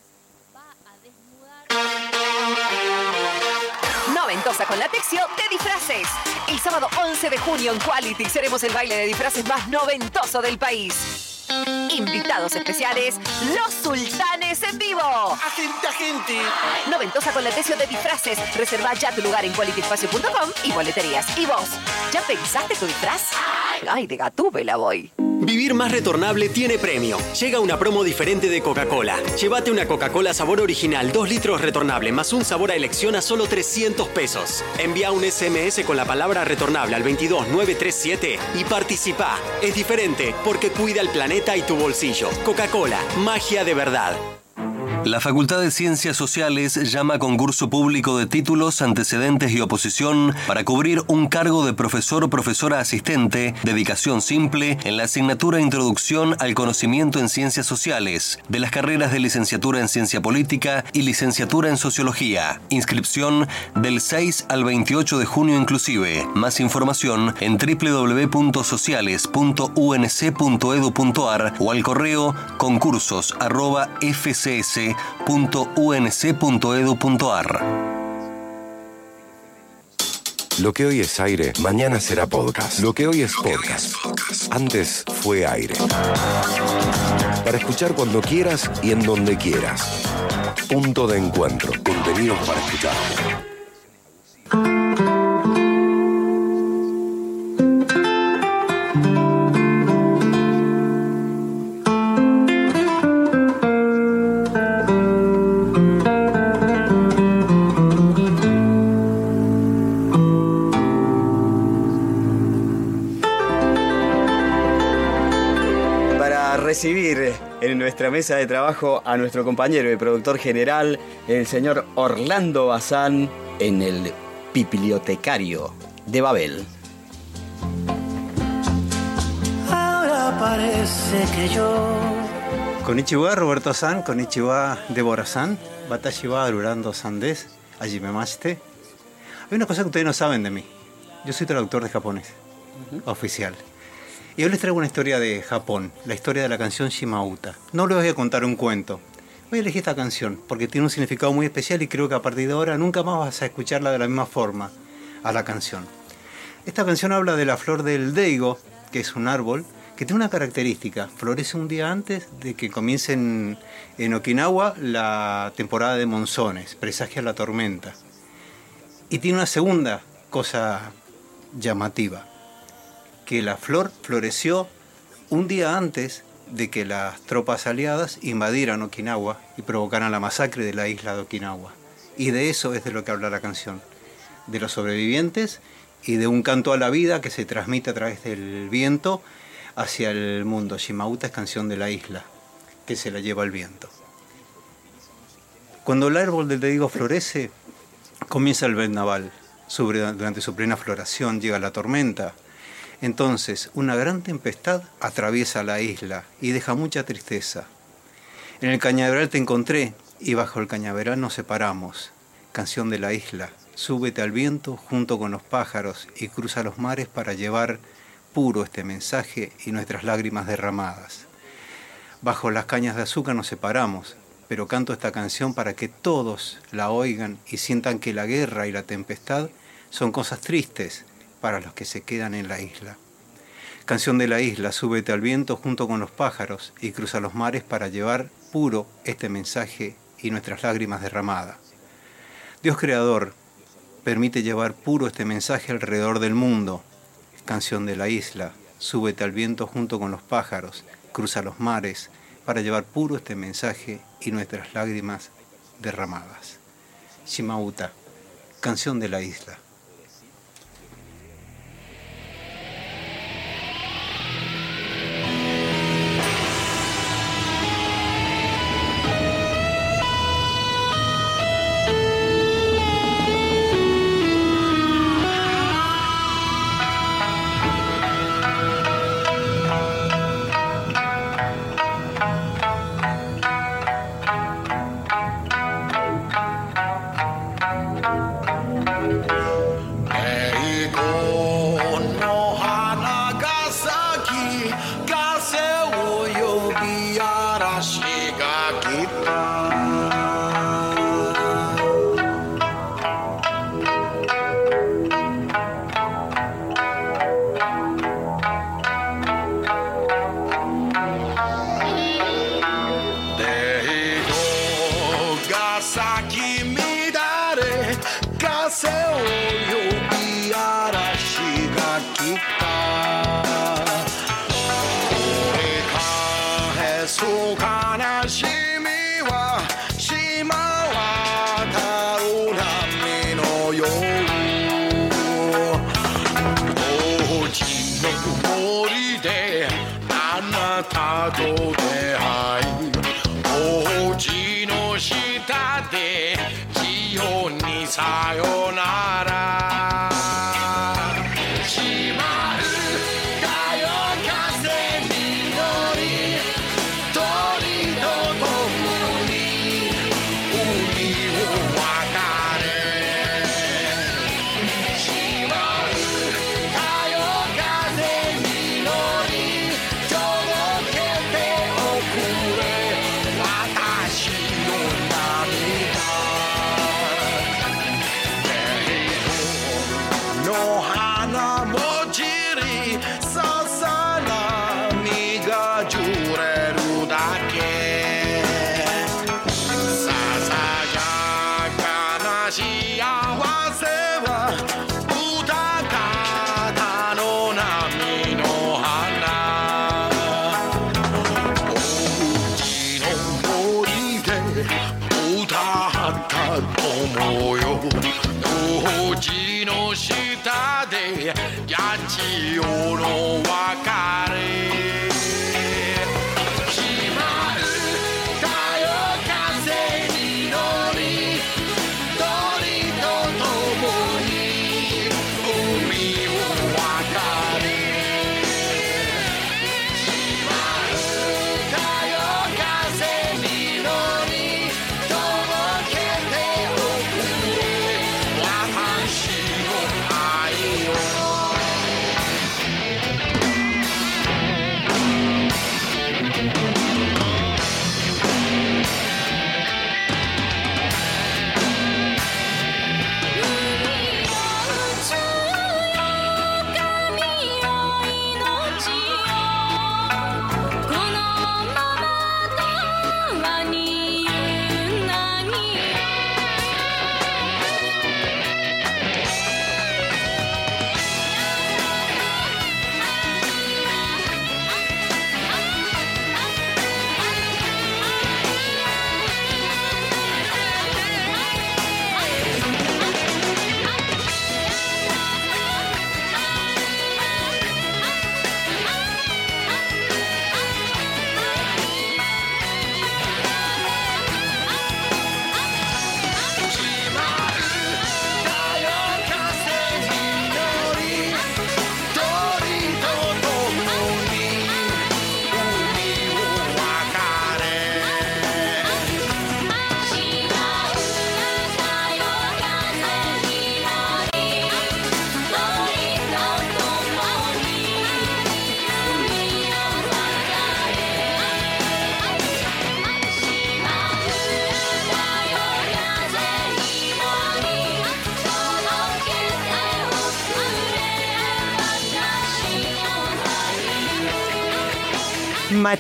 Noventosa con la Texio de disfraces. El sábado 11 de junio en Quality seremos el baile de disfraces más noventoso del país. Invitados especiales, los sultanes en vivo. Agente, agente. Noventosa con la Texio de disfraces. Reserva ya tu lugar en qualityespacio.com y boleterías. ¿Y vos? ¿Ya pensaste tu disfraz? Ay, de gatúbela voy.
Vivir más retornable tiene premio. Llega una promo diferente de Coca-Cola. Llévate una Coca-Cola sabor original, 2 litros retornable, más un sabor a elección a solo 300 pesos. Envía un SMS con la palabra retornable al 22937 y participa. Es diferente porque cuida el planeta y tu bolsillo. Coca-Cola, magia de verdad.
La Facultad de Ciencias Sociales llama a concurso público de títulos, antecedentes y oposición para cubrir un cargo de profesor o profesora asistente, dedicación simple, en la asignatura Introducción al Conocimiento en Ciencias Sociales, de las carreras de licenciatura en Ciencia Política y licenciatura en Sociología. Inscripción del 6 al 28 de junio inclusive. Más información en www.sociales.unc.edu.ar o al correo concursos arroba fcs www.unc.edu.ar.
Lo que hoy es aire, mañana será podcast. Lo que hoy es podcast, antes fue aire. Para escuchar cuando quieras y en donde quieras. Punto de encuentro. Contenidos para escuchar.
Recibir en nuestra mesa de trabajo a nuestro compañero y productor general, el señor Orlando Bazán, en el bibliotecario de Babel.
Ahora parece que yo.
Konnichiwa, Roberto San, Konnichiwa, Débora San, Watashi wa Arurando San des, Hajimemashite. Hay una cosa que ustedes no saben de mí. Yo soy traductor de japonés, oficial. Y hoy les traigo una historia de Japón, la historia de la canción Shimauta. No les voy a contar un cuento. Voy a elegir esta canción porque tiene un significado muy especial y creo que a partir de ahora nunca más vas a escucharla de la misma forma a la canción. Esta canción habla de la flor del deigo, que es un árbol que tiene una característica, florece un día antes de que comience en, en Okinawa la temporada de monzones, presagia la tormenta. Y tiene una segunda cosa llamativa, que la flor floreció un día antes de que las tropas aliadas invadieran Okinawa y provocaran la masacre de la isla de Okinawa. Y de eso es de lo que habla la canción, de los sobrevivientes y de un canto a la vida que se transmite a través del viento hacia el mundo. Shimauta es canción de la isla, que se la lleva el viento. Cuando el árbol del digo florece, comienza el vendaval. Durante su plena floración llega la tormenta. Entonces, una gran tempestad atraviesa la isla y deja mucha tristeza. En el cañaveral te encontré y bajo el cañaveral nos separamos. Canción de la isla, súbete al viento junto con los pájaros y cruza los mares para llevar puro este mensaje y nuestras lágrimas derramadas. Bajo las cañas de azúcar nos separamos, pero canto esta canción para que todos la oigan y sientan que la guerra y la tempestad son cosas tristes para los que se quedan en la isla. Canción de la isla, súbete al viento junto con los pájaros y cruza los mares para llevar puro este mensaje y nuestras lágrimas derramadas. Dios Creador, permite llevar puro este mensaje alrededor del mundo. Canción de la isla, súbete al viento junto con los pájaros, cruza los mares para llevar puro este mensaje y nuestras lágrimas derramadas. Shimauta, canción de la isla.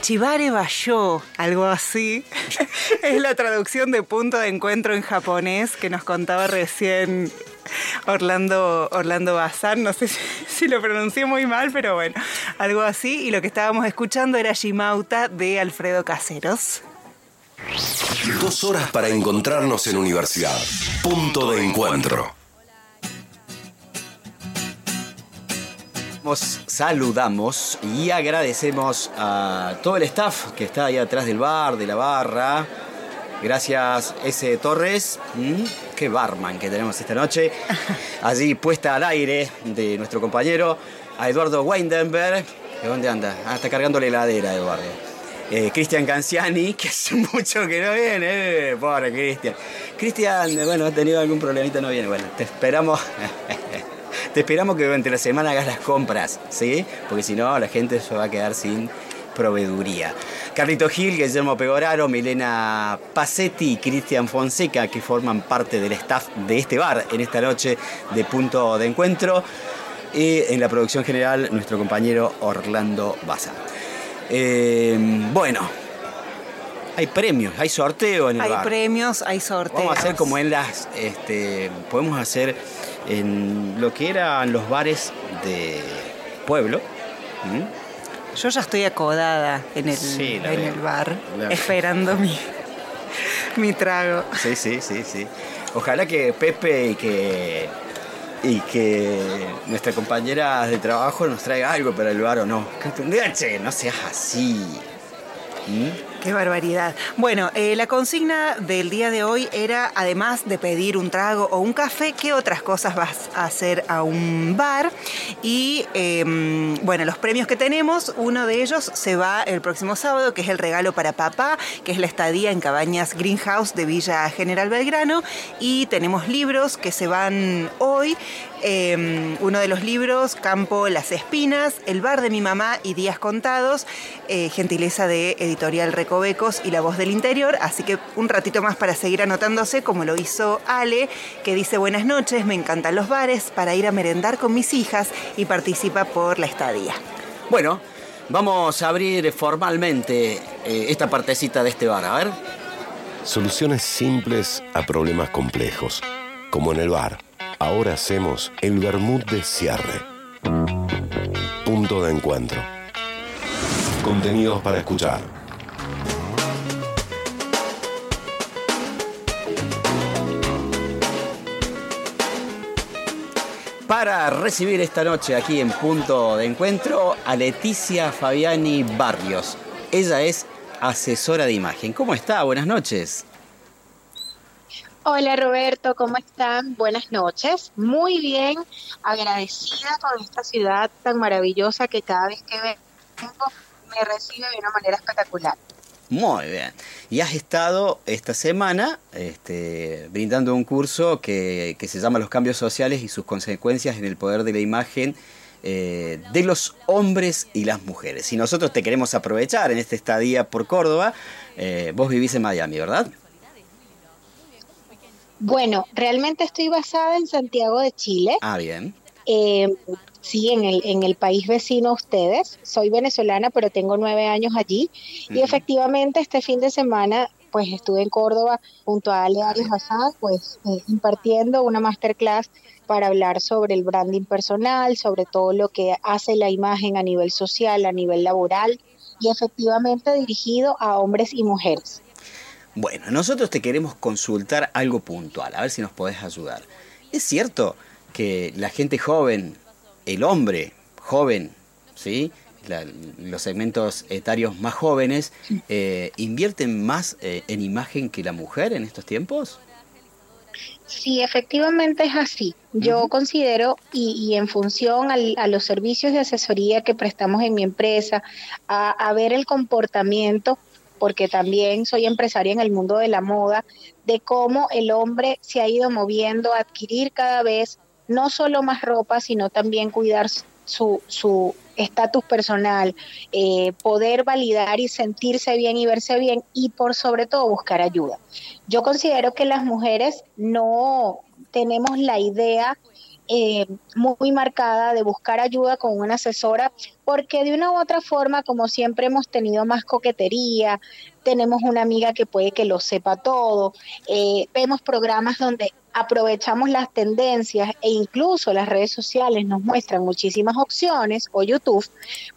Machibare Basho, algo así. [LAUGHS] es la traducción de punto de encuentro en japonés que nos contaba recién Orlando, Orlando Bazán. No sé si, [LAUGHS] si lo pronuncié muy mal, pero bueno, algo así. Y lo que estábamos escuchando era Shimauta de Alfredo Caseros.
Dos horas para encontrarnos en universidad. Punto de encuentro.
Nos saludamos y agradecemos a todo el staff que está ahí atrás del bar, de la barra. Gracias, S. Torres. Mm, Qué barman que tenemos esta noche. [LAUGHS] Allí puesta al aire de nuestro compañero, a Eduardo Weindenberg. ¿De dónde anda? Ah, está cargando la heladera, Eduardo. Eh, Cristian Canciani, que hace [LAUGHS] mucho que no viene. Eh, pobre Cristian. Cristian, bueno, ha tenido algún problemita, no viene. Bueno, te esperamos. [LAUGHS] Te esperamos que durante la semana hagas las compras, ¿sí? Porque si no, la gente se va a quedar sin proveeduría. Carlito Gil, Guillermo Pegoraro, Milena Pacetti y Cristian Fonseca, que forman parte del staff de este bar en esta noche de punto de encuentro. Y en la producción general, nuestro compañero Orlando Baza. Eh, bueno, hay premios, hay sorteo en el
Hay
bar.
premios, hay sorteos.
Vamos a hacer como en las. Este, podemos hacer en lo que eran los bares de pueblo. ¿Mm?
Yo ya estoy acodada en el,
Sí,
en el bar, esperando mi, [LAUGHS] mi trago.
Sí, sí, sí, sí. Ojalá que Pepe y que. Y que nuestra compañera de trabajo nos traiga algo para el bar o no. Que- Che, no seas así. ¿Mm?
Qué barbaridad. Bueno, eh, la consigna del día de hoy era, además de pedir un trago o un café, ¿qué otras cosas vas a hacer a un bar? Y eh, bueno, los premios que tenemos, uno de ellos se va el próximo sábado, que es el regalo para papá, que es la estadía en Cabañas Greenhouse de Villa General Belgrano. Y tenemos libros que se van hoy. Eh, uno de los libros, Campo Las Espinas, El bar de mi mamá y Días Contados, eh, gentileza de Editorial Recovecos y La Voz del Interior. Así que un ratito más para seguir anotándose, como lo hizo Ale, que dice buenas noches, me encantan los bares para ir a merendar con mis hijas y participa por la estadía.
Bueno, vamos a abrir formalmente eh, esta partecita de este bar. A ver.
Soluciones simples a problemas complejos. Como en el bar. Ahora hacemos el vermut de cierre. Punto de encuentro. Contenidos para escuchar.
Para recibir esta noche aquí en Punto de Encuentro a Leticia Fabiani Barrios. Ella es asesora de imagen. ¿Cómo está? Buenas noches.
Hola Roberto, ¿cómo están? Buenas noches. Muy bien, agradecida con esta ciudad tan maravillosa que cada vez que vengo me recibe de una manera espectacular.
Muy bien. Y has estado esta semana este, brindando un curso que, se llama Los cambios sociales y sus consecuencias en el poder de la imagen eh, de los hombres y las mujeres. Y nosotros te queremos aprovechar en esta estadía por Córdoba. Eh, vos vivís en Miami, ¿verdad?
Bueno, realmente estoy basada en Santiago de Chile.
Ah, bien.
Eh, sí, en el, en el país vecino a ustedes. Soy venezolana, pero tengo nueve años allí. Y efectivamente este fin de semana pues estuve en Córdoba junto a Ale Arias pues eh, impartiendo una masterclass para hablar sobre el branding personal, sobre todo lo que hace la imagen a nivel social, a nivel laboral y efectivamente dirigido a hombres y mujeres.
Bueno, nosotros te queremos consultar algo puntual, a ver si nos podés ayudar. ¿Es cierto que la gente joven, el hombre joven, ¿sí? La- los segmentos etarios más jóvenes, eh, invierten más eh, en imagen que la mujer en estos tiempos?
Sí, efectivamente es así. Yo considero, y, y en función al- a los servicios de asesoría que prestamos en mi empresa, a, a ver el comportamiento, porque también soy empresaria en el mundo de la moda, de cómo el hombre se ha ido moviendo a adquirir cada vez no solo más ropa, sino también cuidar su su estatus personal, eh, poder validar y sentirse bien y verse bien y por sobre todo buscar ayuda. Yo considero que las mujeres no tenemos la idea eh, muy marcada de buscar ayuda con una asesora, porque de una u otra forma, como siempre hemos tenido más coquetería, tenemos una amiga que puede que lo sepa todo, eh, vemos programas donde aprovechamos las tendencias e incluso las redes sociales nos muestran muchísimas opciones o YouTube,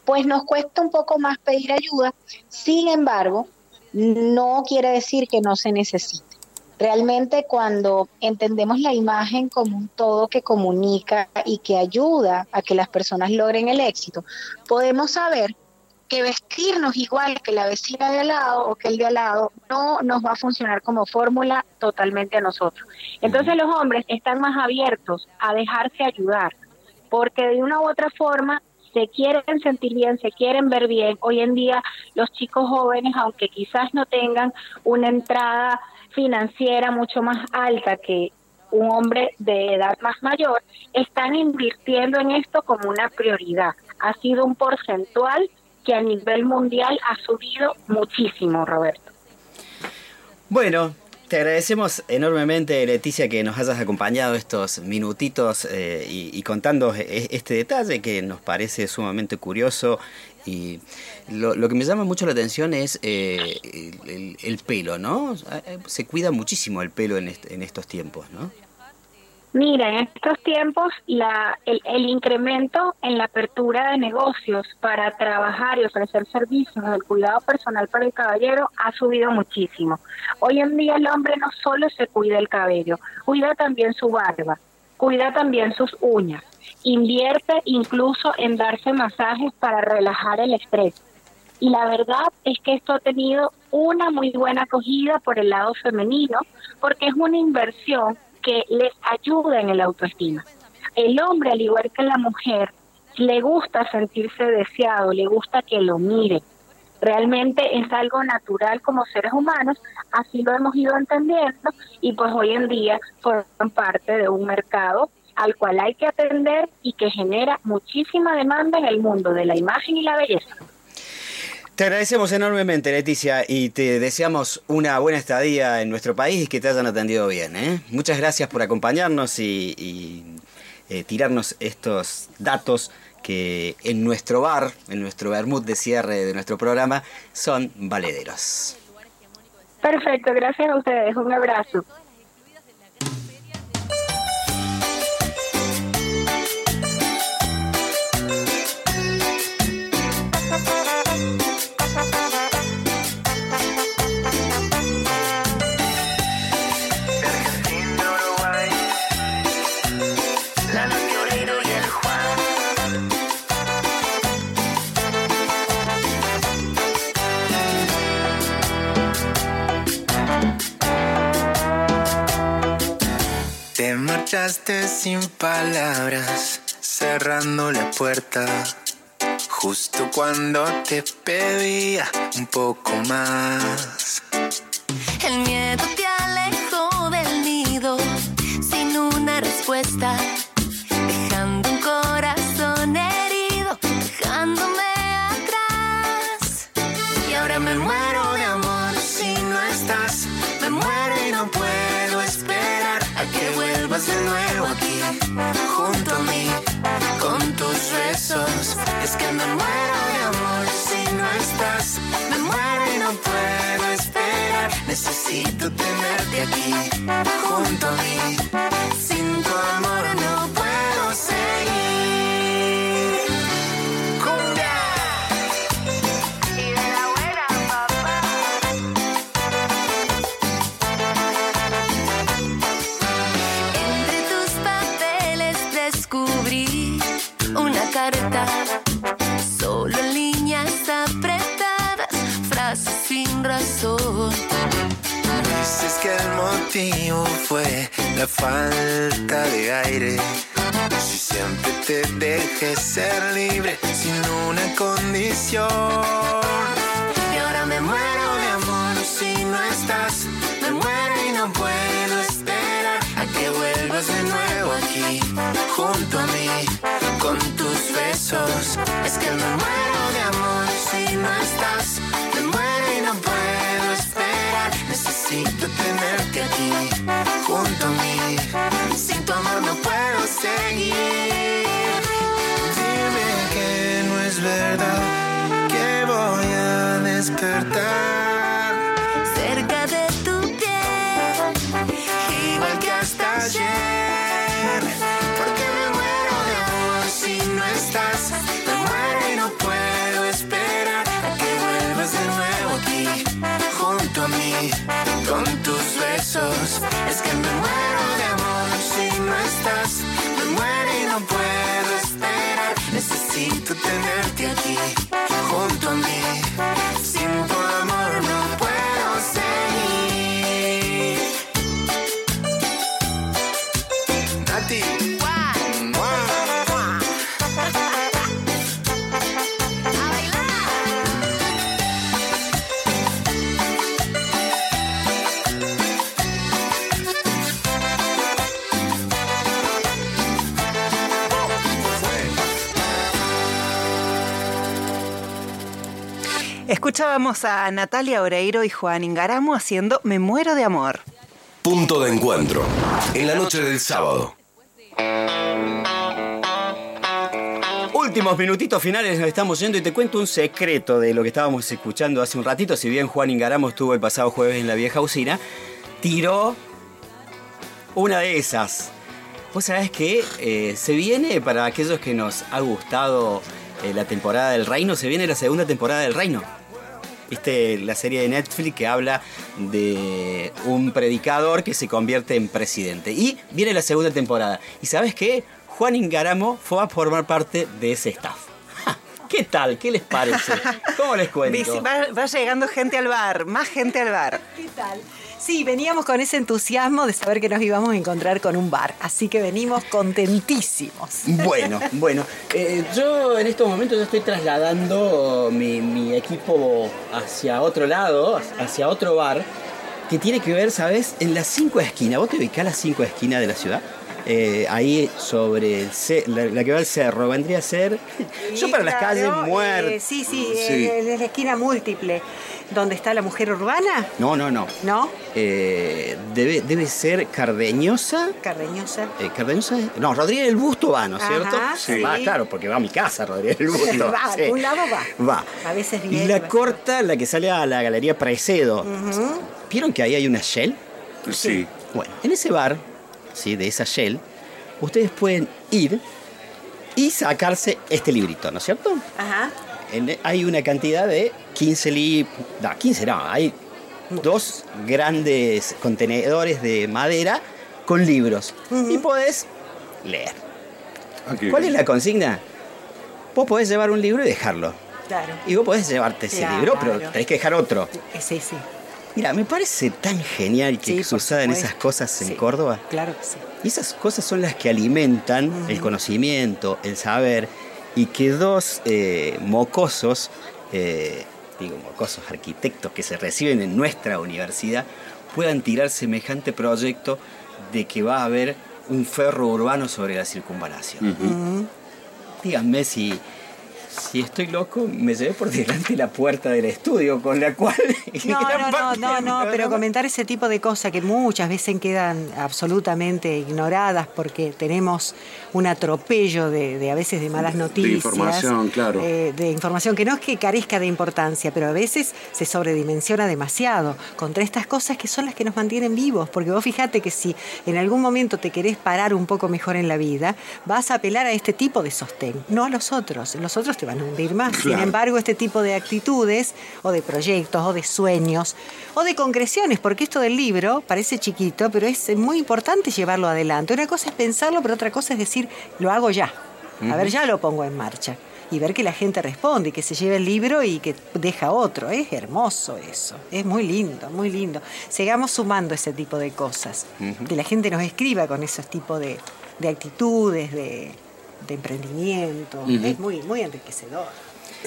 pues nos cuesta un poco más pedir ayuda. Sin embargo, no quiere decir que no se necesite. Realmente cuando entendemos la imagen como un todo que comunica y que ayuda a que las personas logren el éxito, podemos saber que vestirnos igual que la vecina de al lado o que el de al lado no nos va a funcionar como fórmula totalmente a nosotros. Entonces los hombres están más abiertos a dejarse ayudar, porque de una u otra forma se quieren sentir bien, se quieren ver bien. Hoy en día los chicos jóvenes, aunque quizás no tengan una entrada financiera mucho más alta que un hombre de edad más mayor, están invirtiendo en esto como una prioridad. Ha sido un porcentual que a nivel mundial ha subido muchísimo, Roberto.
Bueno, te agradecemos enormemente, Leticia, que nos hayas acompañado estos minutitos eh, y, contando e- este detalle que nos parece sumamente curioso. Y lo, que me llama mucho la atención es eh, el, el- el pelo, ¿no? Se cuida muchísimo el pelo en, est- en estos tiempos, ¿no?
Mira, en estos tiempos la, el, el incremento en la apertura de negocios para trabajar y ofrecer servicios del cuidado personal para el caballero ha subido muchísimo. Hoy en día el hombre no solo se cuida el cabello, cuida también su barba, cuida también sus uñas, invierte incluso en darse masajes para relajar el estrés. Y la verdad es que esto ha tenido una muy buena acogida por el lado femenino, porque es una inversión que les ayuda en el autoestima. El hombre, al igual que la mujer, le gusta sentirse deseado, le gusta que lo mire. Realmente es algo natural como seres humanos, así lo hemos ido entendiendo y pues hoy en día forman parte de un mercado al cual hay que atender y que genera muchísima demanda en el mundo de la imagen y la belleza.
Te agradecemos enormemente, Leticia, y te deseamos una buena estadía en nuestro país y que te hayan atendido bien. ¿eh? Muchas gracias por acompañarnos y, y, eh, tirarnos estos datos que en nuestro bar, en nuestro vermut de cierre de nuestro programa, son valederos.
Perfecto, gracias a ustedes, un abrazo.
Sin palabras, cerrando la puerta. Justo cuando te pedía un poco más.
El miedo te alejó del nido sin una respuesta, dejando un corazón herido, dejándome atrás.
Y ahora me muero junto a mí, con tus besos. Es que me muero de amor si no estás. Me muero y no puedo esperar. Necesito tenerte aquí, junto a mí. Sin motivo fue la falta de aire. Si siempre te dejé ser libre sin una condición. Y ahora me muero de amor si no estás. Me muero y no puedo esperar a que vuelvas de nuevo aquí, junto a mí, con tus besos. Es que me muero de amor si no estás. Me muero y no puedo esperar necesito tenerte aquí, junto a mí. Sin tu amor no puedo seguir. Dime que no es verdad, que voy a despertar. Es que me muero de amor si no estás. Me muero y no puedo esperar. Necesito tenerte aquí,
Escuchábamos a Natalia Oreiro y Juan Ingaramo haciendo Me muero de amor.
Punto de encuentro. En la noche del sábado.
Últimos minutitos finales nos estamos yendo y te cuento un secreto de lo que estábamos escuchando hace un ratito. Si bien Juan Ingaramo estuvo el pasado jueves en la vieja usina, tiró una de esas. Vos sabés que eh, se viene, para aquellos que nos ha gustado eh, la temporada del Reino, se viene la segunda temporada del Reino. Viste la serie de Netflix que habla de un predicador que se convierte en presidente. Y viene la segunda temporada. ¿Y sabes qué? Juan Ingaramo fue a formar parte de ese staff. ¿Qué tal? ¿Qué les parece? [LAUGHS] ¿Cómo les cuento?
Va, va llegando gente al bar, más gente al bar.
¿Qué tal? Sí, veníamos con ese entusiasmo de saber que nos íbamos a encontrar con un bar, así que venimos contentísimos.
Bueno, [LAUGHS] bueno. eh, yo en estos momentos ya estoy trasladando mi, mi equipo hacia otro lado, hacia otro bar, que tiene que ver, ¿sabes? En las cinco esquinas. ¿Vos te ubicás las cinco esquinas de la ciudad? Eh, ahí sobre el la, la que va al cerro, vendría a ser. [LAUGHS] yo para las calles muerto.
eh, sí, sí,
Sí.
eh, la esquina múltiple, donde está la mujer urbana,
No, no, no.
¿no?
Eh, debe, debe ser Cardeñosa.
Cardeñosa.
Eh, ¿Cardeñosa? es? No, Rodríguez del Busto va, ¿no es cierto?
sí.
Va, claro, porque va a mi casa, Rodríguez del Busto.
va,
sí.
un lado va.
Va.
A veces
Y
viene.
la corta, la que sale a la Galería Precedo. ¿Vieron que ahí hay una Shell?
Sí.
Bueno, en ese bar, ¿sí? de esa Shell, ustedes pueden ir y sacarse este librito, ¿no es cierto?
Ajá.
En- hay una cantidad de 15 libros. No, 15 no, hay dos grandes contenedores de madera con libros. Y podés leer. ¿Cuál es la consigna? Vos podés llevar un libro y dejarlo.
Claro.
Y vos podés llevarte ese
Claro.
libro, pero tenés que dejar otro.
Eh, Sí, sí.
Mira, me parece tan genial que
Sí,
sucedan esas cosas en
Sí.
Córdoba.
Claro que sí.
Y esas cosas son las que alimentan el conocimiento, el saber, y que dos eh, mocosos, eh, digo mocosos arquitectos que se reciben en nuestra universidad, puedan tirar semejante proyecto de que va a haber un ferro urbano sobre la circunvalación. Díganme si, si estoy loco, me llevé por delante la puerta del estudio, con la cual... [LAUGHS]
No, no, no, no, no, pero comentar ese tipo de cosas que muchas veces quedan absolutamente ignoradas porque tenemos un atropello de, de a veces de malas noticias.
información, claro.
eh, de información que no es que carezca de importancia, pero a veces se sobredimensiona demasiado contra estas cosas que son las que nos mantienen vivos. Porque vos fíjate que si en algún momento te querés parar un poco mejor en la vida, vas a apelar a este tipo de sostén, no a los otros. Los otros te van a hundir más. Sin embargo, este tipo de actitudes o de proyectos o de sueños o de concreciones, porque esto del libro parece chiquito, pero es muy importante llevarlo adelante. Una cosa es pensarlo, pero otra cosa es decir, lo hago ya. A ver, ya lo pongo en marcha. Y ver que la gente responde y que se lleve el libro y que deja otro. Es hermoso eso. Es muy lindo, muy lindo. Sigamos sumando ese tipo de cosas. Que la gente nos escriba con esos tipos de, de actitudes, de, de emprendimiento. Es muy, muy enriquecedor.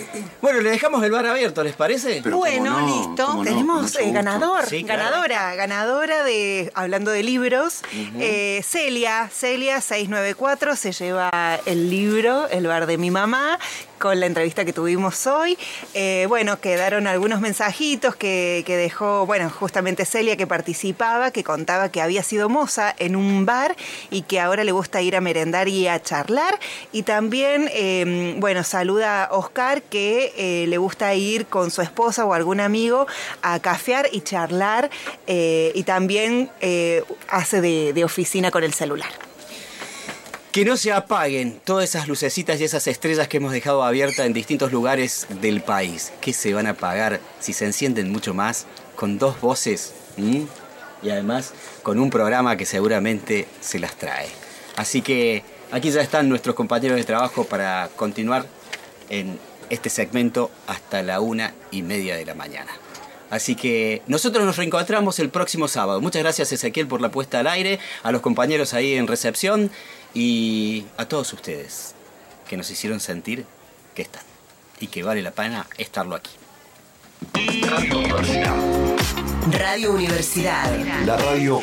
[CLEARS THROAT]
Bueno, le dejamos el bar abierto, ¿les parece?
bueno, listo. Tenemos eh, ganador,
Sí, claro.
ganadora, ganadora de, hablando de libros, eh, Celia, Celia 694 se lleva el libro, El bar de mi mamá, con la entrevista que tuvimos hoy. Eh, bueno, quedaron algunos mensajitos que, dejó, bueno, justamente Celia que participaba, que contaba que había sido moza en un bar y que ahora le gusta ir a merendar y a charlar. Y también, eh, bueno, saluda a Oscar que eh, le gusta ir con su esposa o algún amigo a cafear y charlar eh, y también hace de oficina con el celular.
Que no se apaguen todas esas lucecitas y esas estrellas que hemos dejado abiertas en distintos lugares del país. Que se van a apagar si se encienden mucho más con dos voces ¿m? y además con un programa que seguramente se las trae. Así que aquí ya están nuestros compañeros de trabajo para continuar en este segmento hasta la una y media de la mañana. Así que nosotros nos reencontramos el próximo sábado. Muchas gracias Ezequiel por la puesta al aire, a los compañeros ahí en recepción y a todos ustedes que nos hicieron sentir que están y que vale la pena estarlo aquí.
Radio Universidad.
La radio